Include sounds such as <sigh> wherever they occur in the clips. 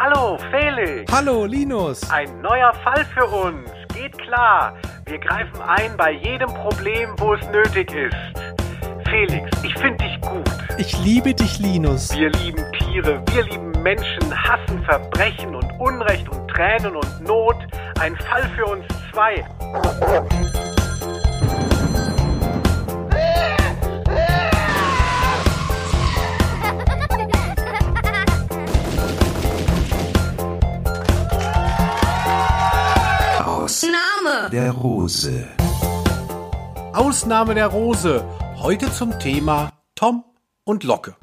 Hallo, Felix. Hallo, Linus. Ein neuer Fall für uns. Geht klar. Wir greifen ein bei jedem Problem, wo es nötig ist. Felix, ich finde dich gut. Ich liebe dich, Linus. Wir lieben Tiere, wir lieben Menschen, hassen Verbrechen und Unrecht und Tränen und Not. Ein Fall für uns zwei. Der Rose. Ausnahme der Rose. Heute zum Thema Tom und Locke.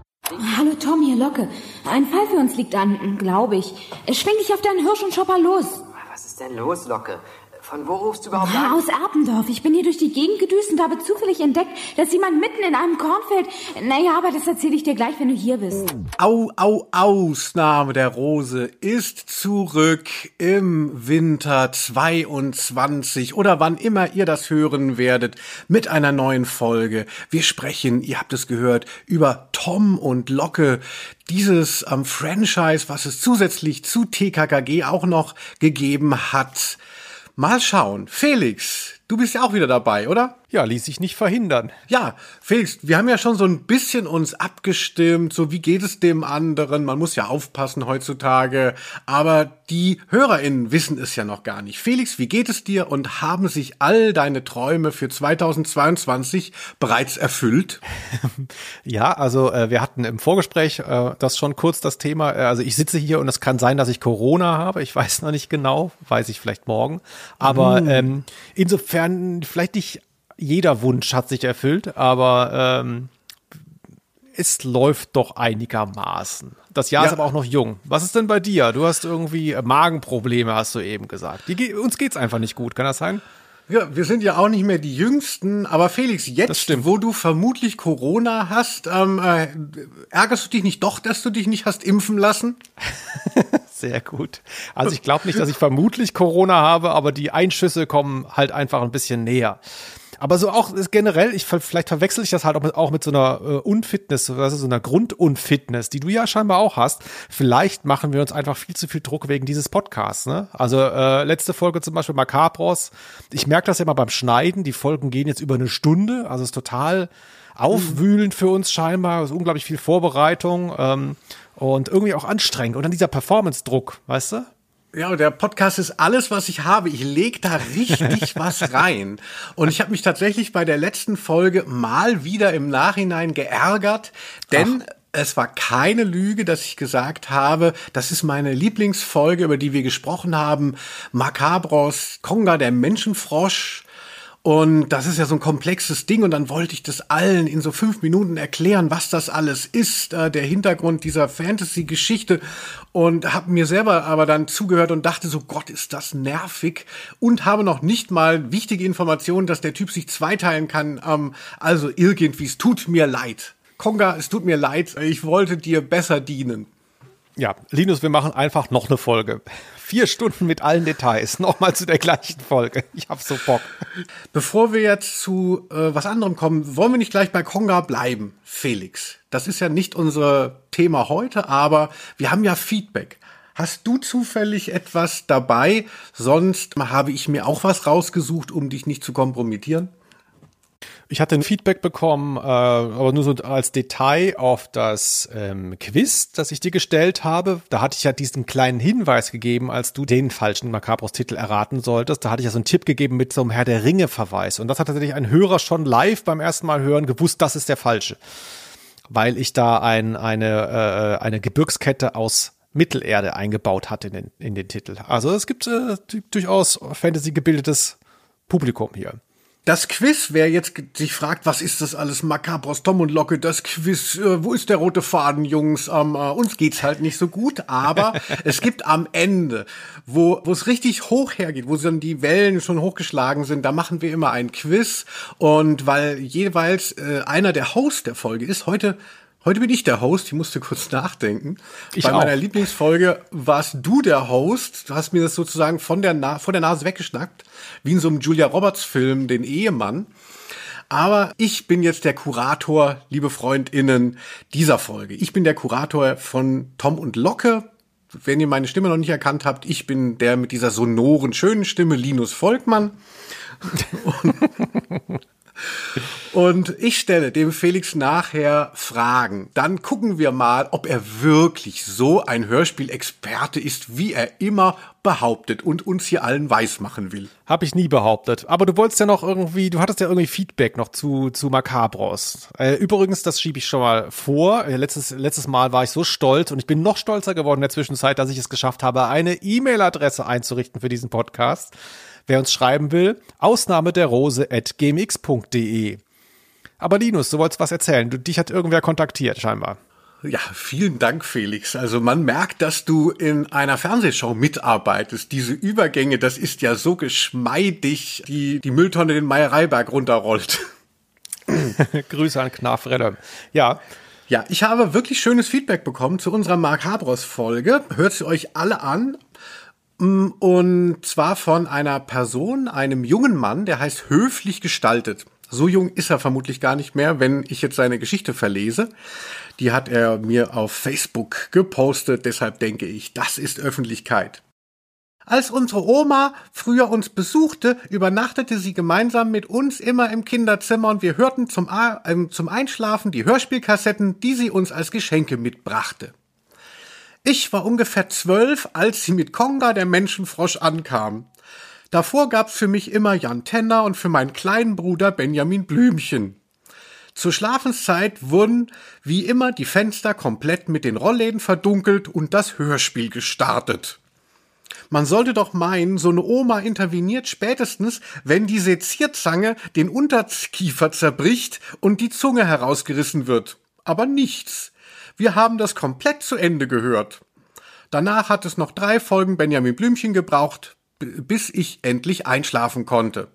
Hallo Tom, hier Locke. Ein Fall für uns liegt an, glaube ich. Schwing dich auf deinen Hirsch und schopper los. Was ist denn los, Locke? Von wo rufst du überhaupt Ja, an? aus Erpendorf. Ich bin hier durch die Gegend gedüst und habe zufällig entdeckt, dass jemand mitten in einem Kornfeld... Naja, aber das erzähle ich dir gleich, wenn du hier bist. Au, au, Ausnahme der Rose ist zurück im Winter 22 oder wann immer ihr das hören werdet mit einer neuen Folge. Wir sprechen, ihr habt es gehört, über Tom und Locke, dieses ähm, Franchise, was es zusätzlich zu TKKG auch noch gegeben hat. Mal schauen. Felix, du bist ja auch wieder dabei, oder? Ja, ließ sich nicht verhindern. Ja, Felix, wir haben ja schon so ein bisschen uns abgestimmt, so wie geht es dem anderen. Man muss ja aufpassen heutzutage, aber die HörerInnen wissen es ja noch gar nicht. Felix, wie geht es dir und haben sich all deine Träume für 2022 bereits erfüllt? <laughs> Ja, also äh, wir hatten im Vorgespräch äh, das schon kurz das Thema. Äh, also ich sitze hier und es kann sein, dass ich Corona habe. Ich <laughs> weiß noch nicht genau, weiß ich vielleicht morgen. Aber ähm, insofern vielleicht nicht jeder Wunsch hat sich erfüllt, aber ähm, es läuft doch einigermaßen. Das Jahr Ja. ist aber auch noch jung. Was ist denn bei dir? Du hast irgendwie Magenprobleme, hast du eben gesagt. Die, uns geht's einfach nicht gut, kann das sein? Ja, wir sind ja auch nicht mehr die Jüngsten, aber Felix, jetzt, wo du vermutlich Corona hast, ähm, äh, ärgerst du dich nicht doch, dass du dich nicht hast impfen lassen? <laughs> Sehr gut. Also ich glaube nicht, dass ich vermutlich Corona habe, aber die Einschüsse kommen halt einfach ein bisschen näher. Aber so auch ist generell, ich vielleicht verwechsel ich das halt auch mit, auch mit so einer äh, Unfitness, also so einer Grundunfitness, die du ja scheinbar auch hast. Vielleicht machen wir uns einfach viel zu viel Druck wegen dieses Podcasts. Ne? Also äh, letzte Folge zum Beispiel Macabros. Ich merke das ja immer beim Schneiden. Die Folgen gehen jetzt über eine Stunde, also ist total aufwühlend für uns scheinbar. Es ist unglaublich viel Vorbereitung ähm, und irgendwie auch anstrengend. Und dann dieser Performance-Druck, weißt du? Ja, der Podcast ist alles, was ich habe. Ich leg da richtig <laughs> was rein. Und ich habe mich tatsächlich bei der letzten Folge mal wieder im Nachhinein geärgert, denn es war keine Lüge, dass ich gesagt habe, das ist meine Lieblingsfolge, über die wir gesprochen haben. Macabros, Konga, der Menschenfrosch. Und das ist ja so ein komplexes Ding und dann wollte ich das allen in so fünf Minuten erklären, was das alles ist, äh, der Hintergrund dieser Fantasy-Geschichte und habe mir selber aber dann zugehört und dachte so, Gott, ist das nervig und habe noch nicht mal wichtige Informationen, dass der Typ sich zweiteilen kann. Ähm, also irgendwie, es tut mir leid. Konga, es tut mir leid, ich wollte dir besser dienen. Ja, Linus, wir machen einfach noch eine Folge. Vier Stunden mit allen Details. <laughs> Nochmal zu der gleichen Folge. Ich hab so Bock. Bevor wir jetzt zu äh, was anderem kommen, wollen wir nicht gleich bei Konga bleiben, Felix. Das ist ja nicht unser Thema heute, aber wir haben ja Feedback. Hast du zufällig etwas dabei? Sonst habe ich mir auch was rausgesucht, um dich nicht zu kompromittieren. Ich hatte ein Feedback bekommen, äh, aber nur so als Detail auf das ähm, Quiz, das ich dir gestellt habe. Da hatte ich ja diesen kleinen Hinweis gegeben, als du den falschen Macabros-Titel erraten solltest. Da hatte ich ja so einen Tipp gegeben mit so einem Herr der Ringe-Verweis. Und das hat tatsächlich ein Hörer schon live beim ersten Mal hören gewusst, das ist der falsche. Weil ich da ein, eine, äh, eine Gebirgskette aus Mittelerde eingebaut hatte in den, in den Titel. Also es gibt äh, durchaus Fantasy gebildetes Publikum hier. Das Quiz, wer jetzt sich fragt, was ist das alles, Macabros, Tom und Locke, das Quiz, äh, wo ist der rote Faden, Jungs? Ähm, äh, uns geht's halt nicht so gut, aber <laughs> es gibt am Ende, wo wo es richtig hoch hergeht, wo dann die Wellen schon hochgeschlagen sind, da machen wir immer ein Quiz und weil jeweils äh, einer der Host der Folge ist, heute Heute bin ich der Host, ich musste kurz nachdenken. Ich Bei auch. meiner Lieblingsfolge warst du der Host. Du hast mir das sozusagen von der Na vor der Nase weggeschnackt, wie in so einem Julia Roberts Film, den Ehemann. Aber ich bin jetzt der Kurator, liebe FreundInnen, dieser Folge. Ich bin der Kurator von Tom und Locke. wenn ihr meine Stimme noch nicht erkannt habt, ich bin der mit dieser sonoren, schönen Stimme, Linus Volkmann. <laughs> Und ich stelle dem Felix nachher Fragen. Dann gucken wir mal, ob er wirklich so ein Hörspielexperte ist, wie er immer behauptet und uns hier allen weismachen will. Habe ich nie behauptet. Aber du wolltest ja noch irgendwie, du hattest ja irgendwie Feedback noch zu, zu Macabros. Äh, übrigens, das schiebe ich schon mal vor. Äh, letztes, letztes Mal war ich so stolz und ich bin noch stolzer geworden in der Zwischenzeit, dass ich es geschafft habe, eine E-Mail-Adresse einzurichten für diesen Podcast. Wer uns schreiben will, Ausnahme der Rose at gmx.de. Aber Linus, du wolltest was erzählen. Du, dich hat irgendwer kontaktiert, scheinbar. Ja, vielen Dank, Felix. Also man merkt, dass du in einer Fernsehshow mitarbeitest. Diese Übergänge, das ist ja so geschmeidig, die die Mülltonne den Meiereiberg runterrollt. <laughs> Grüße an Knaf Redder. Ja. Ja, ich habe wirklich schönes Feedback bekommen zu unserer Mark Habros Folge. Hört sie euch alle an. Mm, und zwar von einer Person, einem jungen Mann, der heißt höflich gestaltet. So jung ist er vermutlich gar nicht mehr, wenn ich jetzt seine Geschichte verlese. Die hat er mir auf Facebook gepostet, deshalb denke ich, das ist Öffentlichkeit. Als unsere Oma früher uns besuchte, übernachtete sie gemeinsam mit uns immer im Kinderzimmer und wir hörten zum, äh, zum Einschlafen die Hörspielkassetten, die sie uns als Geschenke mitbrachte. Ich war ungefähr zwölf, als sie mit Konga der Menschenfrosch ankam. Davor gab's für mich immer Jan Tenner und für meinen kleinen Bruder Benjamin Blümchen. Zur Schlafenszeit wurden wie immer die Fenster komplett mit den Rollläden verdunkelt und das Hörspiel gestartet. Man sollte doch meinen, so eine Oma interveniert spätestens, wenn die Sezierzange den Unterkiefer zerbricht und die Zunge herausgerissen wird. Aber nichts. Wir haben das komplett zu Ende gehört. Danach hat es noch drei Folgen Benjamin Blümchen gebraucht, bis ich endlich einschlafen konnte.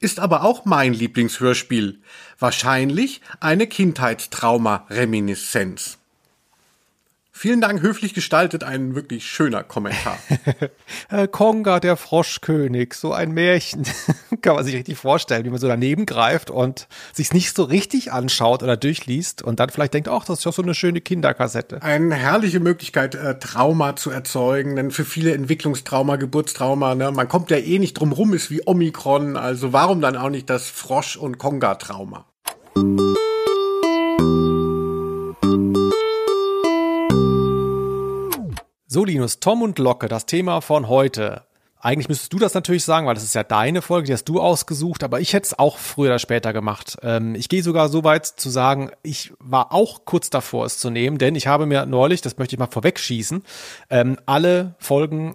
Ist aber auch mein Lieblingshörspiel. Wahrscheinlich eine Kindheitstrauma-Reminiszenz. Vielen Dank, höflich gestaltet, ein wirklich schöner Kommentar. <laughs> Konga, der Froschkönig, so ein Märchen. <laughs> Kann man sich richtig vorstellen, wie man so daneben greift und sich nicht so richtig anschaut oder durchliest und dann vielleicht denkt, ach, das ist ja so eine schöne Kinderkassette. Eine herrliche Möglichkeit, äh, Trauma zu erzeugen, denn für viele Entwicklungstrauma, Geburtstrauma, ne, man kommt ja eh nicht drum rum, ist wie Omikron, also warum dann auch nicht das Frosch- und Konga-Trauma? So, Linus, Tom und Locke, das Thema von heute. Eigentlich müsstest du das natürlich sagen, weil das ist ja deine Folge, die hast du ausgesucht, aber ich hätte es auch früher oder später gemacht. Ähm, ich gehe sogar so weit zu sagen, ich war auch kurz davor, es zu nehmen, denn ich habe mir neulich, das möchte ich mal vorwegschießen, ähm, alle Folgen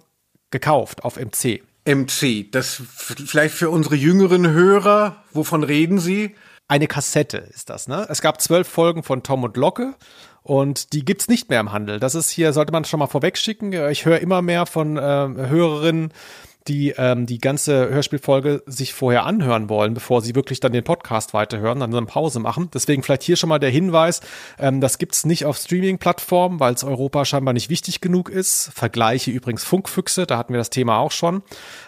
gekauft auf MC. MC, das vielleicht für unsere jüngeren Hörer, wovon reden Sie? Eine Kassette ist das, ne? Es gab zwölf Folgen von Tom und Locke und die gibt's nicht mehr im Handel. Das ist hier, sollte man schon mal vorwegschicken. Ich höre immer mehr von äh, Hörerinnen, die ähm, die ganze Hörspielfolge sich vorher anhören wollen, bevor sie wirklich dann den Podcast weiterhören, dann eine Pause machen. Deswegen vielleicht hier schon mal der Hinweis, ähm, das gibt's nicht auf Streaming-Plattformen, weil es Europa scheinbar nicht wichtig genug ist. Vergleiche übrigens Funkfüchse, da hatten wir das Thema auch schon.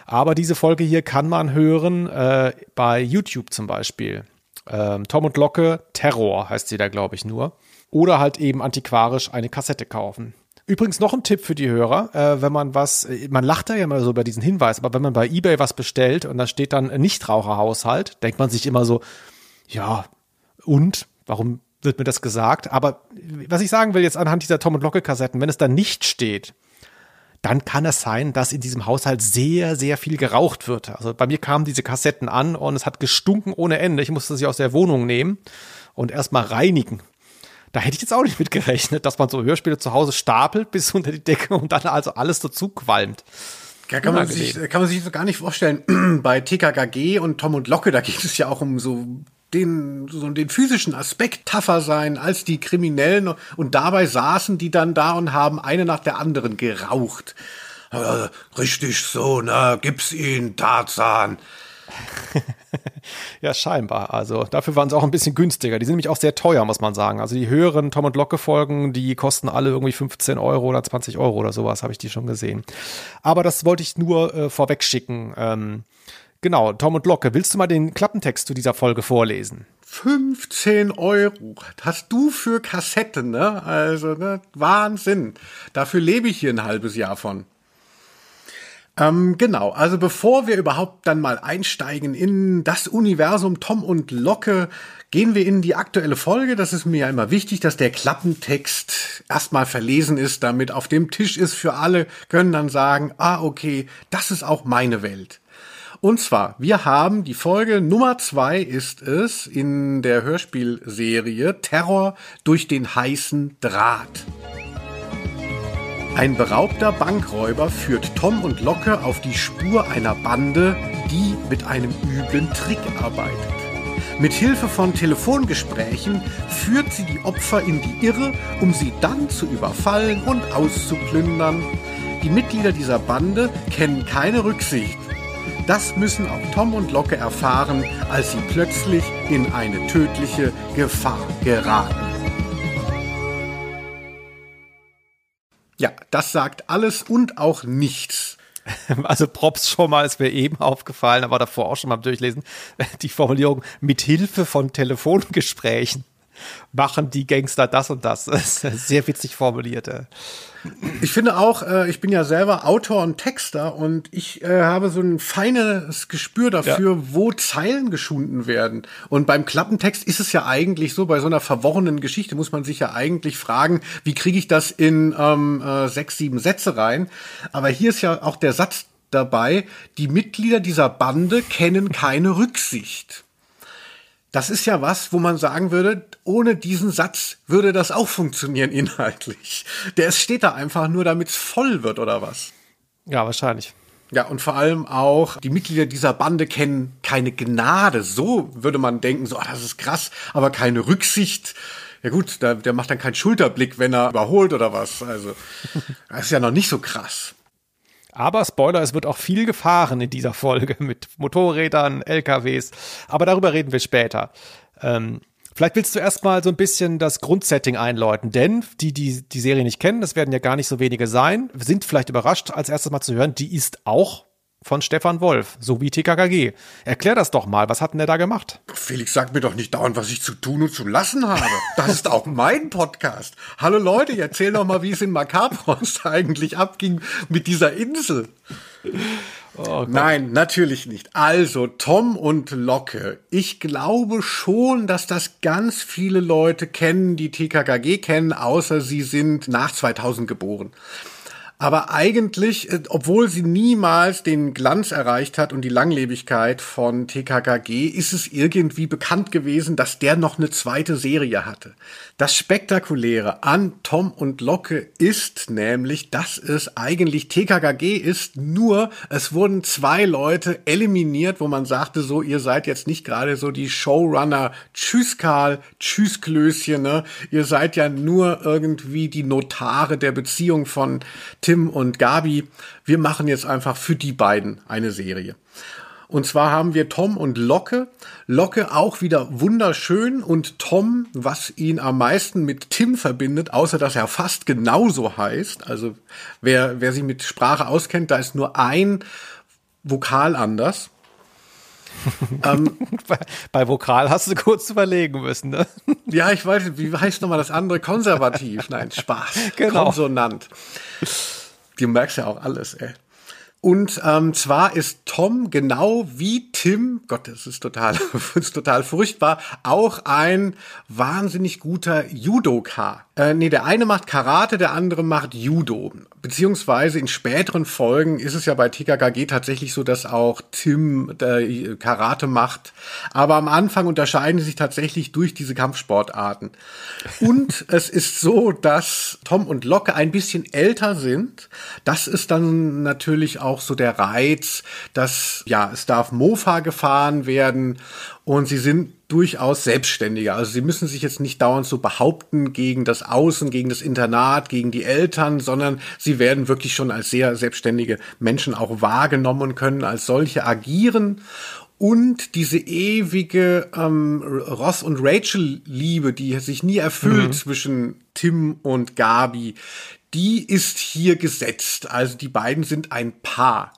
Aber diese Folge hier kann man hören äh, bei YouTube zum Beispiel. Ähm, Tom und Locke, Terror heißt sie da, glaube ich, nur oder halt eben antiquarisch eine Kassette kaufen. Übrigens noch ein Tipp für die Hörer, äh, wenn man was, äh, man lacht da ja immer so über diesen Hinweis, aber wenn man bei eBay was bestellt und da steht dann Nichtraucherhaushalt, denkt man sich immer so, ja, und? Warum wird mir das gesagt? Aber was ich sagen will jetzt anhand dieser Tom und Locke Kassetten, wenn es da nicht steht, dann kann es sein, dass in diesem Haushalt sehr, sehr viel geraucht wird. Also bei mir kamen diese Kassetten an und es hat gestunken ohne Ende. Ich musste sie aus der Wohnung nehmen und erstmal reinigen. Da hätte ich jetzt auch nicht mit gerechnet, dass man so Hörspiele zu Hause stapelt bis unter die Decke und dann also alles dazu qualmt. Ja, kann, man sich, kann man sich so gar nicht vorstellen. <clears throat> Bei TKKG und Tom und Locke, da geht es ja auch um so den, so den physischen Aspekt tougher sein als die Kriminellen und dabei saßen die dann da und haben eine nach der anderen geraucht. Äh, richtig so, ne, gib's ihn, Tarzan. <laughs> ja, scheinbar. Also dafür waren sie auch ein bisschen günstiger. Die sind nämlich auch sehr teuer, muss man sagen. Also die höheren Tom und Locke Folgen, die kosten alle irgendwie 15 Euro oder 20 Euro oder sowas, habe ich die schon gesehen. Aber das wollte ich nur äh, vorweg schicken. Ähm, Genau, Tom und Locke. Willst du mal den Klappentext zu dieser Folge vorlesen? 15 Euro hast du für Kassetten, ne? Also, ne? Wahnsinn. Dafür lebe ich hier ein halbes Jahr von. Ähm, genau, also bevor wir überhaupt dann mal einsteigen in das Universum Tom und Locke, gehen wir in die aktuelle Folge. Das ist mir ja immer wichtig, dass der Klappentext erstmal verlesen ist, damit auf dem Tisch ist für alle, können dann sagen, ah, okay, das ist auch meine Welt. Und zwar, wir haben die Folge Nummer zwei ist es in der Hörspielserie Terror durch den heißen Draht. Ein beraubter Bankräuber führt Tom und Locke auf die Spur einer Bande, die mit einem üblen Trick arbeitet. Mit Hilfe von Telefongesprächen führt sie die Opfer in die Irre, um sie dann zu überfallen und auszuplündern. Die Mitglieder dieser Bande kennen keine Rücksicht. Das müssen auch Tom und Locke erfahren, als sie plötzlich in eine tödliche Gefahr geraten. Ja, das sagt alles und auch nichts. <laughs> Also Props schon mal, ist mir eben aufgefallen, aber davor auch schon mal durchlesen, <laughs> die Formulierung mit Hilfe von Telefongesprächen machen die Gangster das und das. <laughs> sehr witzig formuliert. Ich finde auch, äh, ich bin ja selber Autor und Texter und ich äh, habe so ein feines Gespür dafür, ja. wo Zeilen geschunden werden. Und beim Klappentext ist es ja eigentlich so, bei so einer verworrenen Geschichte muss man sich ja eigentlich fragen, wie kriege ich das in ähm, äh, sechs, sieben Sätze rein. Aber hier ist ja auch der Satz dabei, die Mitglieder dieser Bande kennen keine Rücksicht. Das ist ja was, wo man sagen würde, ohne diesen Satz würde das auch funktionieren inhaltlich. Der steht da einfach nur, damit es voll wird oder was. Ja, wahrscheinlich. Ja, und vor allem auch die Mitglieder dieser Bande kennen keine Gnade. So würde man denken, so, ah, das ist krass, aber keine Rücksicht. Ja gut, der, der macht dann keinen Schulterblick, wenn er überholt oder was. Also, <laughs> das ist ja noch nicht so krass. Aber Spoiler, es wird auch viel gefahren in dieser Folge mit Motorrädern, LKWs. Aber darüber reden wir später. Ähm, vielleicht willst du erstmal so ein bisschen das Grundsetting einläuten, denn die, die die Serie nicht kennen, das werden ja gar nicht so wenige sein, sind vielleicht überrascht, als erstes mal zu hören, die ist auch von Stefan Wolf, so wie TKKG. Erklär das doch mal, was hat denn der da gemacht? Felix, sag mir doch nicht dauernd, was ich zu tun und zu lassen habe. Das ist auch mein Podcast. Hallo Leute, erzähl doch mal, wie es in Macabros eigentlich abging mit dieser Insel. Oh Nein, natürlich nicht. Also, Tom und Locke. Ich glaube schon, dass das ganz viele Leute kennen, die TKKG kennen, außer sie sind nach 2000 geboren. Aber eigentlich, äh, obwohl sie niemals den Glanz erreicht hat und die Langlebigkeit von TKKG, ist es irgendwie bekannt gewesen, dass der noch eine zweite Serie hatte. Das Spektakuläre an Tom und Locke ist nämlich, dass es eigentlich TKKG ist, nur es wurden zwei Leute eliminiert, wo man sagte so, ihr seid jetzt nicht gerade so die Showrunner, tschüss Karl, tschüss Klößchen, ne? Ihr seid ja nur irgendwie die Notare der Beziehung von Tim Tim und Gabi, wir machen jetzt einfach für die beiden eine Serie. Und zwar haben wir Tom und Locke. Locke auch wieder wunderschön und Tom, was ihn am meisten mit Tim verbindet, außer dass er fast genauso heißt. Also wer, wer sich mit Sprache auskennt, da ist nur ein Vokal anders. <laughs> ähm, bei, bei, Vokal hast du kurz überlegen müssen, ne? <laughs> Ja, ich weiß, wie heißt nochmal das andere? Konservativ. Nein, Spaß. Genau. Konsonant. Du merkst ja auch alles, ey. Und ähm, zwar ist Tom genau wie Tim, Gott, das ist total, <laughs> das ist total furchtbar, auch ein wahnsinnig guter Judoka. Äh, nee, der eine macht Karate, der andere macht Judo. Beziehungsweise in späteren Folgen ist es ja bei TKKG tatsächlich so, dass auch Tim äh, Karate macht. Aber am Anfang unterscheiden sie sich tatsächlich durch diese Kampfsportarten. Und <laughs> es ist so, dass Tom und Locke ein bisschen älter sind. Das ist dann natürlich auch so der Reiz, dass, ja, es darf Mofa gefahren werden und sie sind durchaus selbstständiger. Also sie müssen sich jetzt nicht dauernd so behaupten gegen das Außen, gegen das Internat, gegen die Eltern, sondern sie werden wirklich schon als sehr selbstständige Menschen auch wahrgenommen und können als solche agieren. Und diese ewige ähm, Ross und Rachel-Liebe, die sich nie erfüllt mhm. zwischen Tim und Gabi, die ist hier gesetzt. Also die beiden sind ein Paar.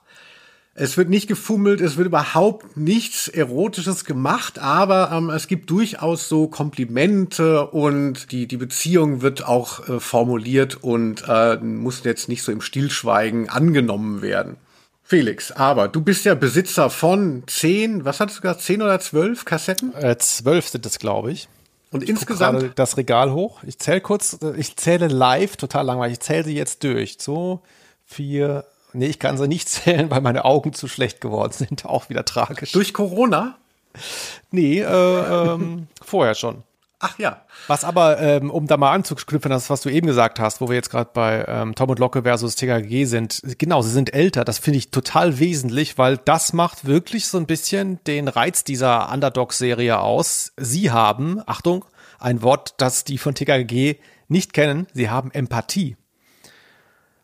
Es wird nicht gefummelt, es wird überhaupt nichts Erotisches gemacht, aber ähm, es gibt durchaus so Komplimente und die, die Beziehung wird auch äh, formuliert und äh, muss jetzt nicht so im Stillschweigen angenommen werden. Felix, aber du bist ja Besitzer von zehn, was hattest du gesagt, zehn oder zwölf Kassetten? Äh, zwölf sind es, glaube ich. Und Ich insgesamt das Regal hoch. Ich zähle kurz, äh, ich zähle live, total langweilig. Ich zähle sie jetzt durch. So, vier, nee, ich kann sie nicht <laughs> zählen, weil meine Augen zu schlecht geworden sind. <laughs> Auch wieder tragisch. durch Corona? Nee, äh, ähm, <laughs> vorher schon. Ach ja. Was aber, ähm, um da mal anzuknüpfen, das, was du eben gesagt hast, wo wir jetzt gerade bei ähm, Tom und Locke versus TKG sind, genau, sie sind älter. Das finde ich total wesentlich, weil das macht wirklich so ein bisschen den Reiz dieser Underdog-Serie aus. Sie haben, Achtung, ein Wort, das die von TKG nicht kennen, sie haben Empathie.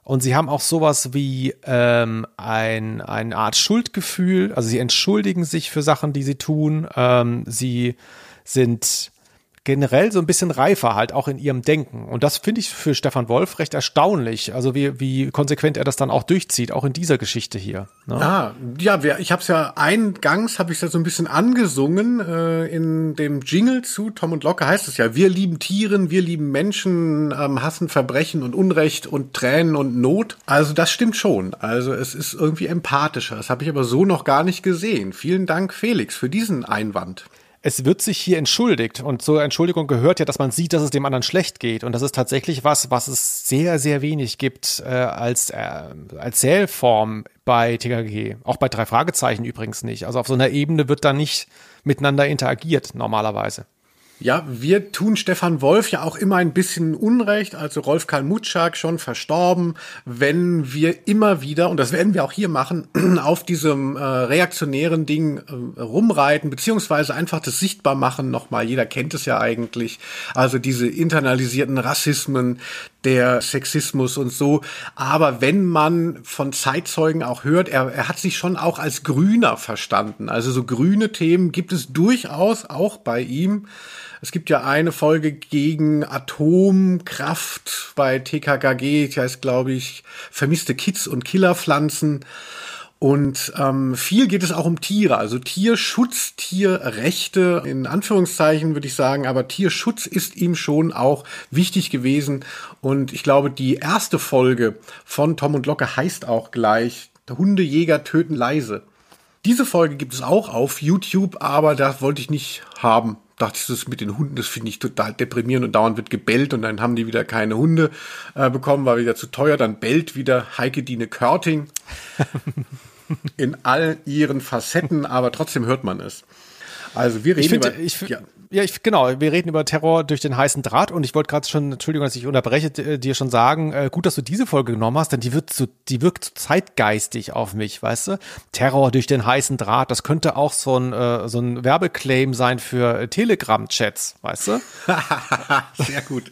Und sie haben auch sowas wie ähm, ein, eine Art Schuldgefühl. Also sie entschuldigen sich für Sachen, die sie tun. Ähm, sie sind generell so ein bisschen reifer halt auch in ihrem Denken. Und das finde ich für Stefan Wolf recht erstaunlich. Also wie, wie konsequent er das dann auch durchzieht, auch in dieser Geschichte hier. Ne? Ah, ja, ich habe es ja eingangs, habe ich ja so ein bisschen angesungen äh, in dem Jingle zu Tom und Locke heißt es ja, wir lieben Tieren, wir lieben Menschen, ähm, hassen Verbrechen und Unrecht und Tränen und Not. Also das stimmt schon. Also es ist irgendwie empathischer. Das habe ich aber so noch gar nicht gesehen. Vielen Dank, Felix, für diesen Einwand. Es wird sich hier entschuldigt und zur Entschuldigung gehört ja, dass man sieht, dass es dem anderen schlecht geht und das ist tatsächlich was, was es sehr, sehr wenig gibt äh, als äh, Erzählform bei TKG, auch bei drei Fragezeichen übrigens nicht. Also auf so einer Ebene wird da nicht miteinander interagiert normalerweise. Ja, wir tun Stefan Wolf ja auch immer ein bisschen Unrecht, also Rolf Karl Mutschak schon verstorben, wenn wir immer wieder, und das werden wir auch hier machen, <clears throat> auf diesem äh, reaktionären Ding äh, rumreiten, beziehungsweise einfach das sichtbar machen nochmal. Jeder kennt es ja eigentlich. Also diese internalisierten Rassismen, der Sexismus und so. Aber wenn man von Zeitzeugen auch hört, er, er hat sich schon auch als Grüner verstanden. Also so grüne Themen gibt es durchaus auch bei ihm. Es gibt ja eine Folge gegen Atomkraft bei TKKG, die heißt, glaube ich, vermisste Kids und Killerpflanzen. Und ähm, viel geht es auch um Tiere, also Tierschutz, Tierrechte in Anführungszeichen würde ich sagen, aber Tierschutz ist ihm schon auch wichtig gewesen. Und ich glaube, die erste Folge von Tom und Locke heißt auch gleich Hundejäger töten leise. Diese Folge gibt es auch auf YouTube, aber das wollte ich nicht haben. Dachte ich, das mit den Hunden, das finde ich total deprimierend und dauernd wird gebellt und dann haben die wieder keine Hunde äh, bekommen, war wieder zu teuer. Dann bellt wieder Heike Dine Körting <laughs> in all ihren Facetten, aber trotzdem hört man es. Also wir reden Ich finde, über, ich, ja, ja, ich, genau, wir reden über Terror durch den heißen Draht und ich wollte gerade schon, Entschuldigung, dass ich unterbreche, äh, dir schon sagen, äh, gut, dass du diese Folge genommen hast, denn die wird so, die wirkt so zeitgeistig auf mich, weißt du? Terror durch den heißen Draht, das könnte auch so ein, äh, so ein Werbeclaim sein für Telegram-Chats, weißt du? <laughs> sehr gut.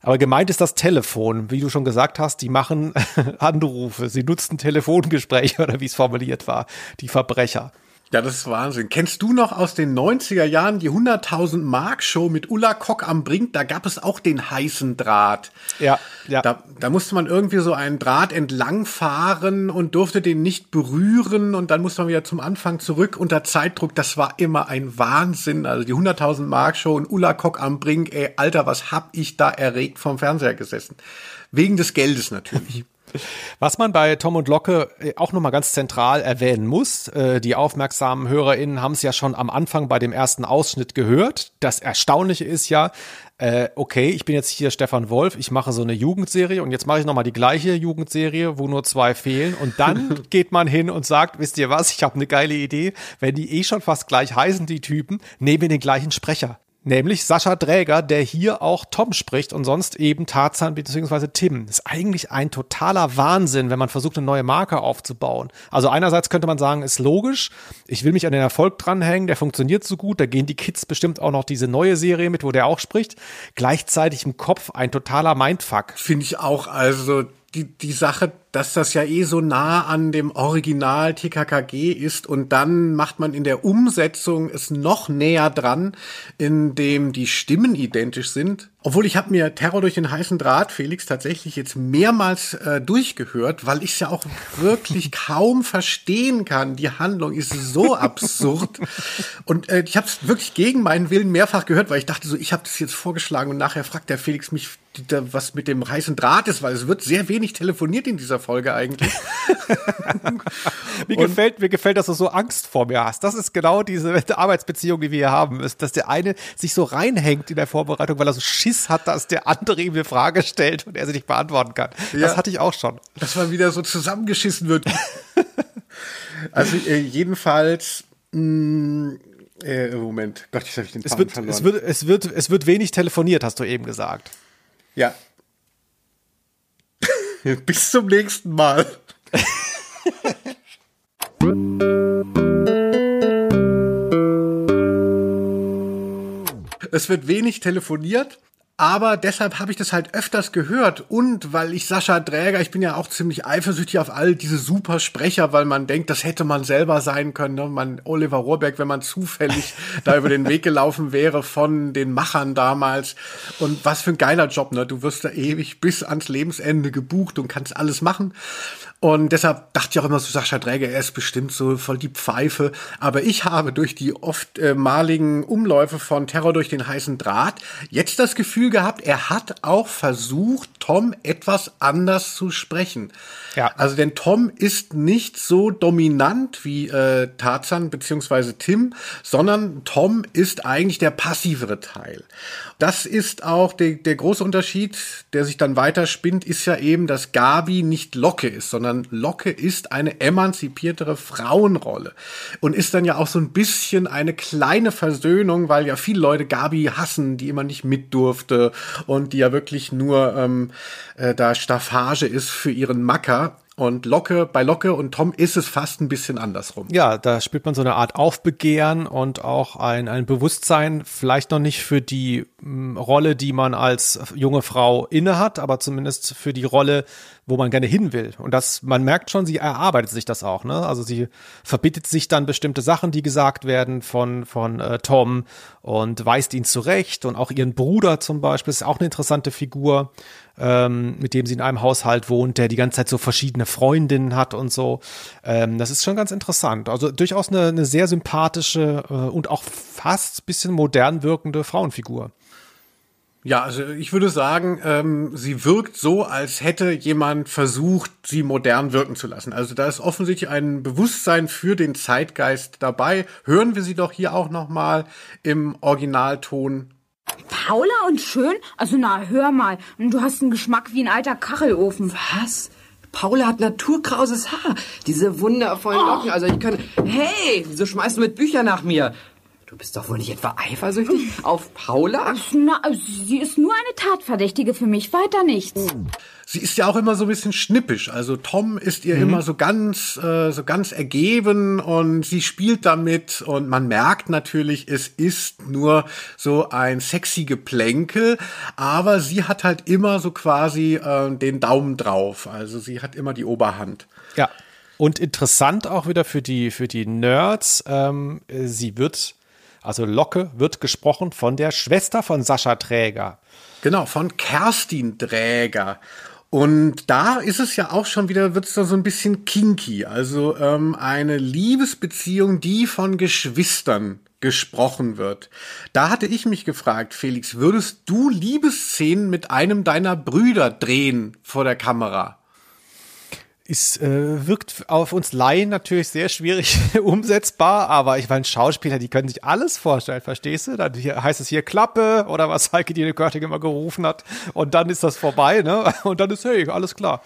Aber gemeint ist das Telefon, wie du schon gesagt hast, die machen <laughs> Anrufe, sie nutzen Telefongespräche <laughs> oder wie es formuliert war, die Verbrecher. Ja, das ist Wahnsinn. Kennst du noch aus den 90er Jahren die 100.000 Mark Show mit Ulla Kock am Brink? Da gab es auch den heißen Draht. Ja, ja. Da, da musste man irgendwie so einen Draht entlang fahren und durfte den nicht berühren und dann musste man wieder zum Anfang zurück unter Zeitdruck. Das war immer ein Wahnsinn. Also die 100.000 Mark Show und Ulla Kock am Brink. Ey, Alter, was hab ich da erregt vom Fernseher gesessen? Wegen des Geldes natürlich. <laughs> Was man bei Tom und Locke äh, auch nochmal ganz zentral erwähnen muss, äh, die aufmerksamen HörerInnen haben es ja schon am Anfang bei dem ersten Ausschnitt gehört. Das Erstaunliche ist ja, äh, okay, ich bin jetzt hier Stefan Wolf, ich mache so eine Jugendserie und jetzt mache ich nochmal die gleiche Jugendserie, wo nur zwei fehlen und dann <laughs> geht man hin und sagt, wisst ihr was, ich habe eine geile Idee, wenn die eh schon fast gleich heißen, die Typen, nehmen wir den gleichen Sprecher. Nämlich Sascha Dräger, der hier auch Tom spricht und sonst eben Tarzan bzw. Tim. Ist eigentlich ein totaler Wahnsinn, wenn man versucht, eine neue Marke aufzubauen. Also einerseits könnte man sagen, ist logisch, ich will mich an den Erfolg dranhängen, der funktioniert so gut, da gehen die Kids bestimmt auch noch diese neue Serie mit, wo der auch spricht. Gleichzeitig im Kopf ein totaler Mindfuck. Finde ich auch. Also die, die Sache, dass das ja eh so nah an dem Original TKKG ist und dann macht man in der Umsetzung es noch näher dran, indem die Stimmen identisch sind. Obwohl ich habe mir Terror durch den heißen Draht, Felix, tatsächlich jetzt mehrmals äh, durchgehört, weil ich es ja auch wirklich <laughs> kaum verstehen kann. Die Handlung ist so absurd. Und äh, ich habe es wirklich gegen meinen Willen mehrfach gehört, weil ich dachte so, ich habe das jetzt vorgeschlagen und nachher fragt der Felix mich, was mit dem heißen Draht ist, weil es wird sehr wenig telefoniert in dieser Folge eigentlich. <laughs> mir, gefällt, mir gefällt, dass du so Angst vor mir hast. Das ist genau diese Arbeitsbeziehung, die wir hier haben, ist, dass der eine sich so reinhängt in der Vorbereitung, weil er so Schiss hat, dass der andere ihm eine Frage stellt und er sie nicht beantworten kann. Ja, das hatte ich auch schon. Dass man wieder so zusammengeschissen wird. <laughs> also äh, jedenfalls mh, mm, äh, Moment, Gott, ich habe den Faden es wird, verloren. Es wird, es, wird, es wird wenig telefoniert, hast du eben gesagt. Ja. <laughs> Bis zum nächsten Mal. <laughs> es wird wenig telefoniert aber deshalb habe ich das halt öfters gehört und weil ich Sascha Dräger, ich bin ja auch ziemlich eifersüchtig auf all diese super Sprecher, weil man denkt, das hätte man selber sein können. Ne? Man Oliver Rohrbeck, wenn man zufällig <laughs> da über den Weg gelaufen wäre von den Machern damals. Und was für ein geiler Job, ne? Du wirst da ewig bis ans Lebensende gebucht und kannst alles machen. Und deshalb dachte ich auch immer so, Sascha Dräger, er ist bestimmt so voll die Pfeife. Aber ich habe durch die oftmaligen Umläufe von Terror durch den heißen Draht jetzt das Gefühl gehabt, er hat auch versucht, Tom etwas anders zu sprechen. Ja. Also denn Tom ist nicht so dominant wie äh, Tarzan beziehungsweise Tim, sondern Tom ist eigentlich der passivere Teil. Das ist auch der, der große Unterschied, der sich dann weiter spinnt, ist ja eben, dass Gabi nicht Locke ist, sondern Locke ist eine emanzipiertere Frauenrolle und ist dann ja auch so ein bisschen eine kleine Versöhnung, weil ja viele Leute Gabi hassen, die immer nicht mit durfte und die ja wirklich nur ähm, äh, da Staffage ist für ihren Macker. Und Locke, bei Locke und Tom ist es fast ein bisschen andersrum. Ja, da spielt man so eine Art Aufbegehren und auch ein, ein Bewusstsein, vielleicht noch nicht für die m, Rolle, die man als junge Frau innehat, aber zumindest für die Rolle, wo man gerne hin will. Und das, man merkt schon, sie erarbeitet sich das auch, ne? Also sie verbittet sich dann bestimmte Sachen, die gesagt werden von, von äh, Tom und weist ihn zurecht und auch ihren Bruder zum Beispiel ist auch eine interessante Figur, ähm, mit dem sie in einem Haushalt wohnt, der die ganze Zeit so verschiedene Freundinnen hat und so. Ähm, das ist schon ganz interessant. Also durchaus eine, eine sehr sympathische äh, und auch fast bisschen modern wirkende Frauenfigur. Ja, also ich würde sagen, ähm, sie wirkt so, als hätte jemand versucht, sie modern wirken zu lassen. Also da ist offensichtlich ein Bewusstsein für den Zeitgeist dabei. Hören wir sie doch hier auch noch mal im Originalton. Paula und schön? Also na, hör mal, du hast einen Geschmack wie ein alter Kachelofen. Was? Paula hat naturkrauses Haar. Diese wundervollen oh. Locken. Also ich kann... Hey, wieso schmeißt du mit Büchern nach mir? Du bist doch wohl nicht etwa eifersüchtig auf Paula? Na, sie ist nur eine Tatverdächtige für mich, weiter nichts. Sie ist ja auch immer so ein bisschen schnippisch. Also Tom ist ihr mhm. immer so ganz, äh, so ganz ergeben und sie spielt damit und man merkt natürlich, es ist nur so ein sexy Geplänkel, aber sie hat halt immer so quasi äh, den Daumen drauf. Also sie hat immer die Oberhand. Ja. Und interessant auch wieder für die, für die Nerds, ähm, sie wird also Locke wird gesprochen von der Schwester von Sascha Träger. Genau, von Kerstin Träger. Und da ist es ja auch schon wieder, wird es da so ein bisschen kinky. Also ähm, eine Liebesbeziehung, die von Geschwistern gesprochen wird. Da hatte ich mich gefragt, Felix, würdest du Liebesszenen mit einem deiner Brüder drehen vor der Kamera? Ist, äh, wirkt auf uns Laien natürlich sehr schwierig <laughs> umsetzbar, aber ich meine, Schauspieler, die können sich alles vorstellen, verstehst du? Dann hier, heißt es hier Klappe oder was Heike Dine Körting immer gerufen hat und dann ist das vorbei, ne? <laughs> Und dann ist, hey, alles klar.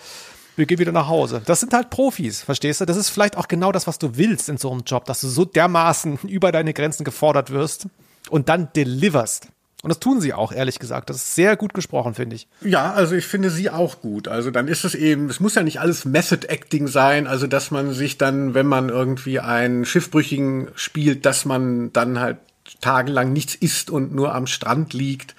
Wir gehen wieder nach Hause. Das sind halt Profis, verstehst du? Das ist vielleicht auch genau das, was du willst in so einem Job, dass du so dermaßen <laughs> über deine Grenzen gefordert wirst und dann deliverst. Und das tun sie auch, ehrlich gesagt. Das ist sehr gut gesprochen, finde ich. Ja, also ich finde sie auch gut. Also dann ist es eben, es muss ja nicht alles Method Acting sein, also dass man sich dann, wenn man irgendwie einen Schiffbrüchigen spielt, dass man dann halt tagelang nichts isst und nur am Strand liegt,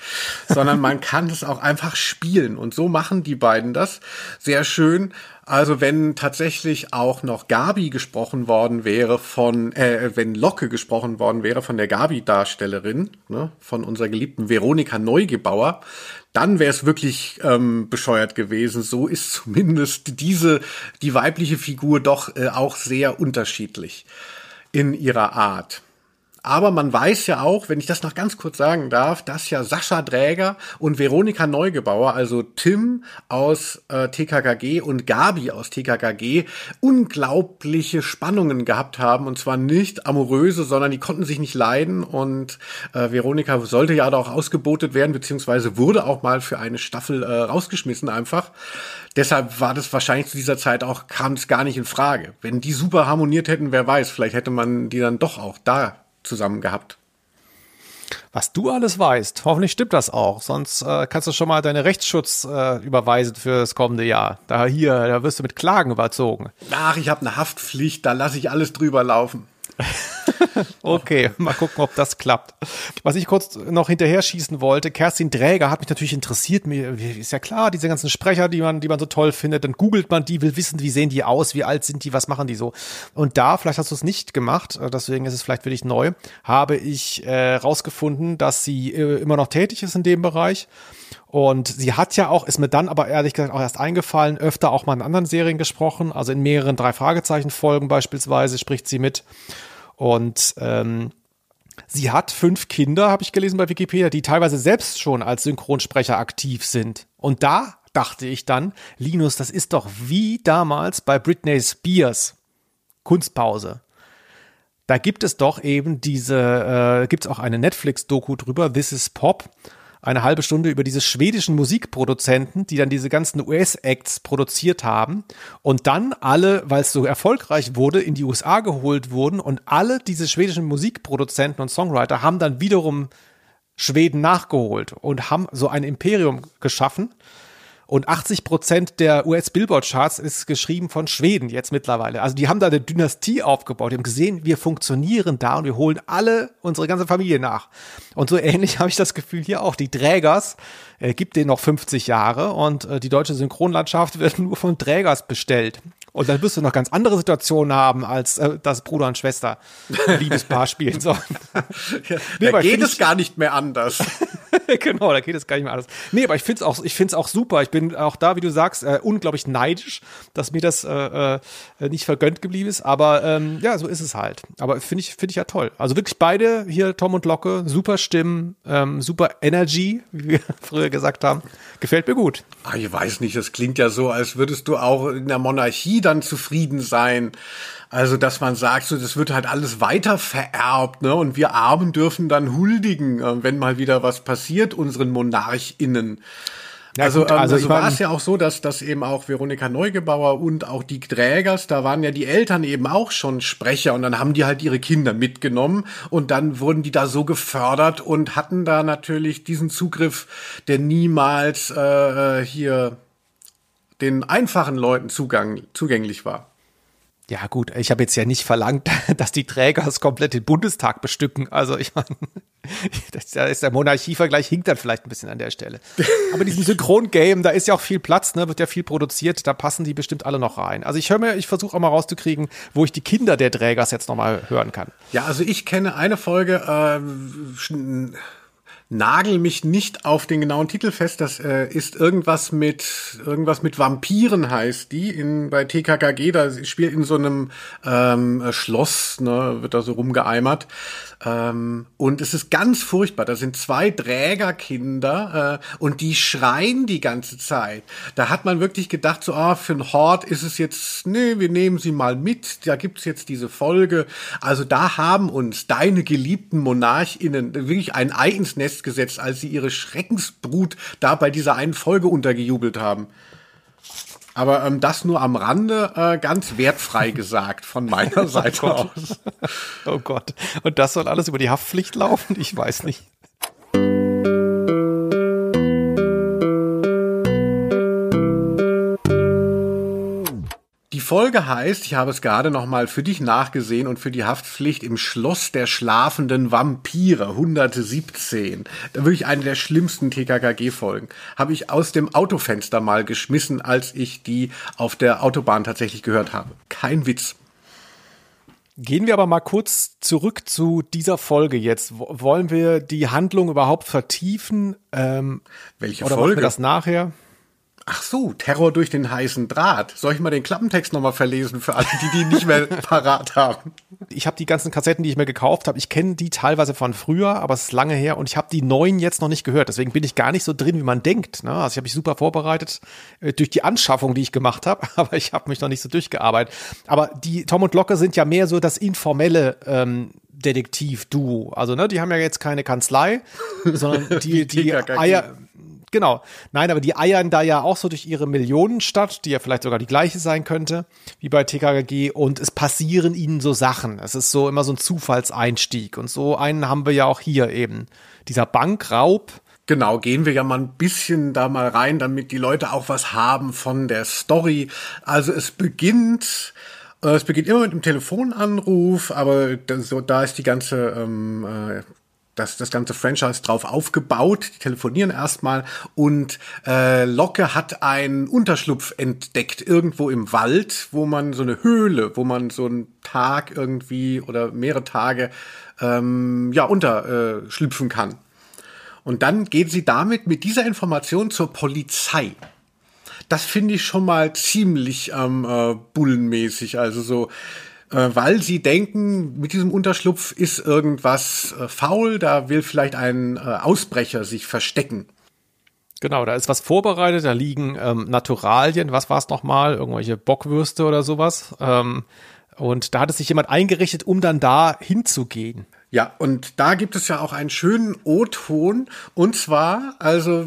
sondern man <laughs> kann es auch einfach spielen. Und so machen die beiden das sehr schön. Also wenn tatsächlich auch noch Gabi gesprochen worden wäre von, äh, wenn Locke gesprochen worden wäre von der Gabi-Darstellerin, ne, von unserer geliebten Veronika Neugebauer, dann wäre es wirklich ähm, bescheuert gewesen. So ist zumindest diese, die weibliche Figur doch äh, auch sehr unterschiedlich in ihrer Art. Aber man weiß ja auch, wenn ich das noch ganz kurz sagen darf, dass ja Sascha Dräger und Veronika Neugebauer, also Tim aus äh, TKKG und Gabi aus TKKG, unglaubliche Spannungen gehabt haben. Und zwar nicht amoröse, sondern die konnten sich nicht leiden. Und äh, Veronika sollte ja auch ausgebotet werden, beziehungsweise wurde auch mal für eine Staffel äh, rausgeschmissen einfach. Deshalb war das wahrscheinlich zu dieser Zeit auch, kam es gar nicht in Frage. Wenn die super harmoniert hätten, wer weiß, vielleicht hätte man die dann doch auch da zusammen gehabt. Was du alles weißt, hoffentlich stimmt das auch. Sonst äh, kannst du schon mal deine Rechtsschutz äh, überweisen für das kommende Jahr. Da hier, da wirst du mit Klagen überzogen. Ach, ich habe eine Haftpflicht, da lasse ich alles drüber laufen. <laughs> okay, mal gucken, ob das klappt. Was ich kurz noch hinterher schießen wollte, Kerstin Dräger hat mich natürlich interessiert. Mir ist ja klar, diese ganzen Sprecher, die man, die man so toll findet, dann googelt man die, will wissen, wie sehen die aus, wie alt sind die, was machen die so. Und da, vielleicht hast du es nicht gemacht, äh, deswegen ist es vielleicht für dich neu, habe ich äh, rausgefunden, dass sie äh, immer noch tätig ist in dem Bereich. Und sie hat ja auch, ist mir dann aber ehrlich gesagt auch erst eingefallen, öfter auch mal in anderen Serien gesprochen, also in mehreren drei Fragezeichen Folgen beispielsweise spricht sie mit. Und ähm, sie hat fünf Kinder, habe ich gelesen bei Wikipedia, die teilweise selbst schon als Synchronsprecher aktiv sind. Und da dachte ich dann, Linus, das ist doch wie damals bei Britney Spears Kunstpause. Da gibt es doch eben diese, äh, gibt es auch eine Netflix-Doku drüber, This is Pop eine halbe Stunde über diese schwedischen Musikproduzenten, die dann diese ganzen US-Acts produziert haben und dann alle, weil es so erfolgreich wurde, in die USA geholt wurden und alle diese schwedischen Musikproduzenten und Songwriter haben dann wiederum Schweden nachgeholt und haben so ein Imperium geschaffen und 80 Prozent der US-Billboard-Charts ist geschrieben von Schweden jetzt mittlerweile. Also die haben da eine Dynastie aufgebaut. Die haben gesehen, wir funktionieren da und wir holen alle unsere ganze Familie nach. Und so ähnlich <laughs> habe ich das Gefühl hier auch. Die Trägers äh, gibt denen noch 50 Jahre und äh, die deutsche Synchronlandschaft <laughs> wird nur von Trägers bestellt. Und dann wirst du noch ganz andere Situationen haben, als äh, das Bruder und Schwester Liebespaar spielen sollen. <laughs> ja, nee, da geht es gar nicht mehr anders. <laughs> genau, da geht es gar nicht mehr anders. Nee, aber ich finde es auch, ich finde es auch super. Ich bin auch da, wie du sagst, äh, unglaublich neidisch, dass mir das äh, äh, nicht vergönnt geblieben ist. Aber ähm, ja, so ist es halt. Aber finde ich, finde ich ja toll. Also wirklich beide hier, Tom und Locke, super Stimmen, ähm, super Energy, wie wir <laughs> früher gesagt haben. Gefällt mir gut. Ah, ich weiß nicht, das klingt ja so, als würdest du auch in der Monarchie dann zufrieden sein. Also, dass man sagt, so, das wird halt alles weiter vererbt, ne? Und wir Armen dürfen dann huldigen, äh, wenn mal wieder was passiert, unseren MonarchInnen. Ja, also, gut, also, ähm, also war es ja auch so, dass, dass eben auch Veronika Neugebauer und auch die Trägers, da waren ja die Eltern eben auch schon Sprecher und dann haben die halt ihre Kinder mitgenommen und dann wurden die da so gefördert und hatten da natürlich diesen Zugriff, der niemals äh, hier den einfachen Leuten Zugang, zugänglich war. Ja gut, ich habe jetzt ja nicht verlangt, <laughs> dass die Träger das komplett den Bundestag bestücken. Also ich meine, <laughs> da ist der Monarchievergleich hinkt dann vielleicht ein bisschen an der Stelle. Aber diesem Synchron-Game, da ist ja auch viel Platz, ne, wird ja viel produziert, da passen die bestimmt alle noch rein. Also ich höre mir, ich versuche auch mal rauszukriegen, wo ich die Kinder der Trägers jetzt noch mal hören kann. Ja, also ich kenne eine Folge, äh, nagel mich nicht auf den genauen Titel fest. Das äh, ist irgendwas mit irgendwas mit Vampiren heißt die in bei TKKG. Da spielt in so einem ähm, Schloss, ne, wird da so rumgeeimert. Ähm, und es ist ganz furchtbar. Da sind zwei Trägerkinder äh, und die schreien die ganze Zeit. Da hat man wirklich gedacht, so, ah, für ein Hort ist es jetzt, nee, wir nehmen sie mal mit. Da gibt's jetzt diese Folge. Also da haben uns deine geliebten MonarchInnen wirklich ein Ei ins Nest gesetzt, als sie ihre Schreckensbrut da bei dieser einen Folge untergejubelt haben. Aber ähm, das nur am Rande äh, ganz wertfrei gesagt von meiner <laughs> oh Seite oh aus. Oh Gott. Und das soll alles über die Haftpflicht laufen? Ich weiß nicht. Folge heißt, ich habe es gerade noch mal für dich nachgesehen und für die Haftpflicht im Schloss der schlafenden Vampire 117. Da wirklich eine der schlimmsten TKKG-Folgen. Habe ich aus dem Autofenster mal geschmissen, als ich die auf der Autobahn tatsächlich gehört habe. Kein Witz. Gehen wir aber mal kurz zurück zu dieser Folge jetzt. Wollen wir die Handlung überhaupt vertiefen? Ähm, Welche oder Folge? machen wir das nachher? Ach so, Terror durch den heißen Draht. Soll ich mal den Klappentext nochmal verlesen für alle, die die nicht mehr <laughs> parat haben? Ich habe die ganzen Kassetten, die ich mir gekauft habe, ich kenne die teilweise von früher, aber es ist lange her und ich habe die neuen jetzt noch nicht gehört. Deswegen bin ich gar nicht so drin, wie man denkt. Ne? Also ich habe mich super vorbereitet äh, durch die Anschaffung, die ich gemacht habe, <laughs> aber ich habe mich noch nicht so durchgearbeitet. Aber die Tom und Locke sind ja mehr so das informelle ähm, Detektiv-Duo. Also ne, die haben ja jetzt keine Kanzlei, sondern <laughs> die, die TKKG. Eier, Genau. Nein, aber die eiern da ja auch so durch ihre Millionenstadt, die ja vielleicht sogar die gleiche sein könnte, wie bei TKKG. Und es passieren ihnen so Sachen. Es ist so immer so ein Zufallseinstieg. Und so einen haben wir ja auch hier eben. Dieser Bankraub. Genau, gehen wir ja mal ein bisschen da mal rein, damit die Leute auch was haben von der Story. Also es beginnt, äh, es beginnt immer mit einem Telefonanruf, aber da, ist die ganze, ähm, äh, das, das ganze Franchise drauf aufgebaut. Die telefonieren erstmal und äh, Locke hat einen Unterschlupf entdeckt irgendwo im Wald, wo man so eine Höhle, wo man so einen Tag irgendwie oder mehrere Tage ähm, ja unterschlüpfen äh, kann. Und dann geht sie damit mit dieser Information zur Polizei. Das finde ich schon mal ziemlich ähm, äh, bullenmäßig. Also so, äh, weil sie denken, mit diesem Unterschlupf ist irgendwas äh, faul, da will vielleicht ein äh, Ausbrecher sich verstecken. Genau, da ist was vorbereitet, da liegen ähm, Naturalien, was war es nochmal, irgendwelche Bockwürste oder sowas. Ähm, und da hat es sich jemand eingerichtet, um dann da hinzugehen. Ja, und da gibt es ja auch einen schönen O-Ton. Und zwar, also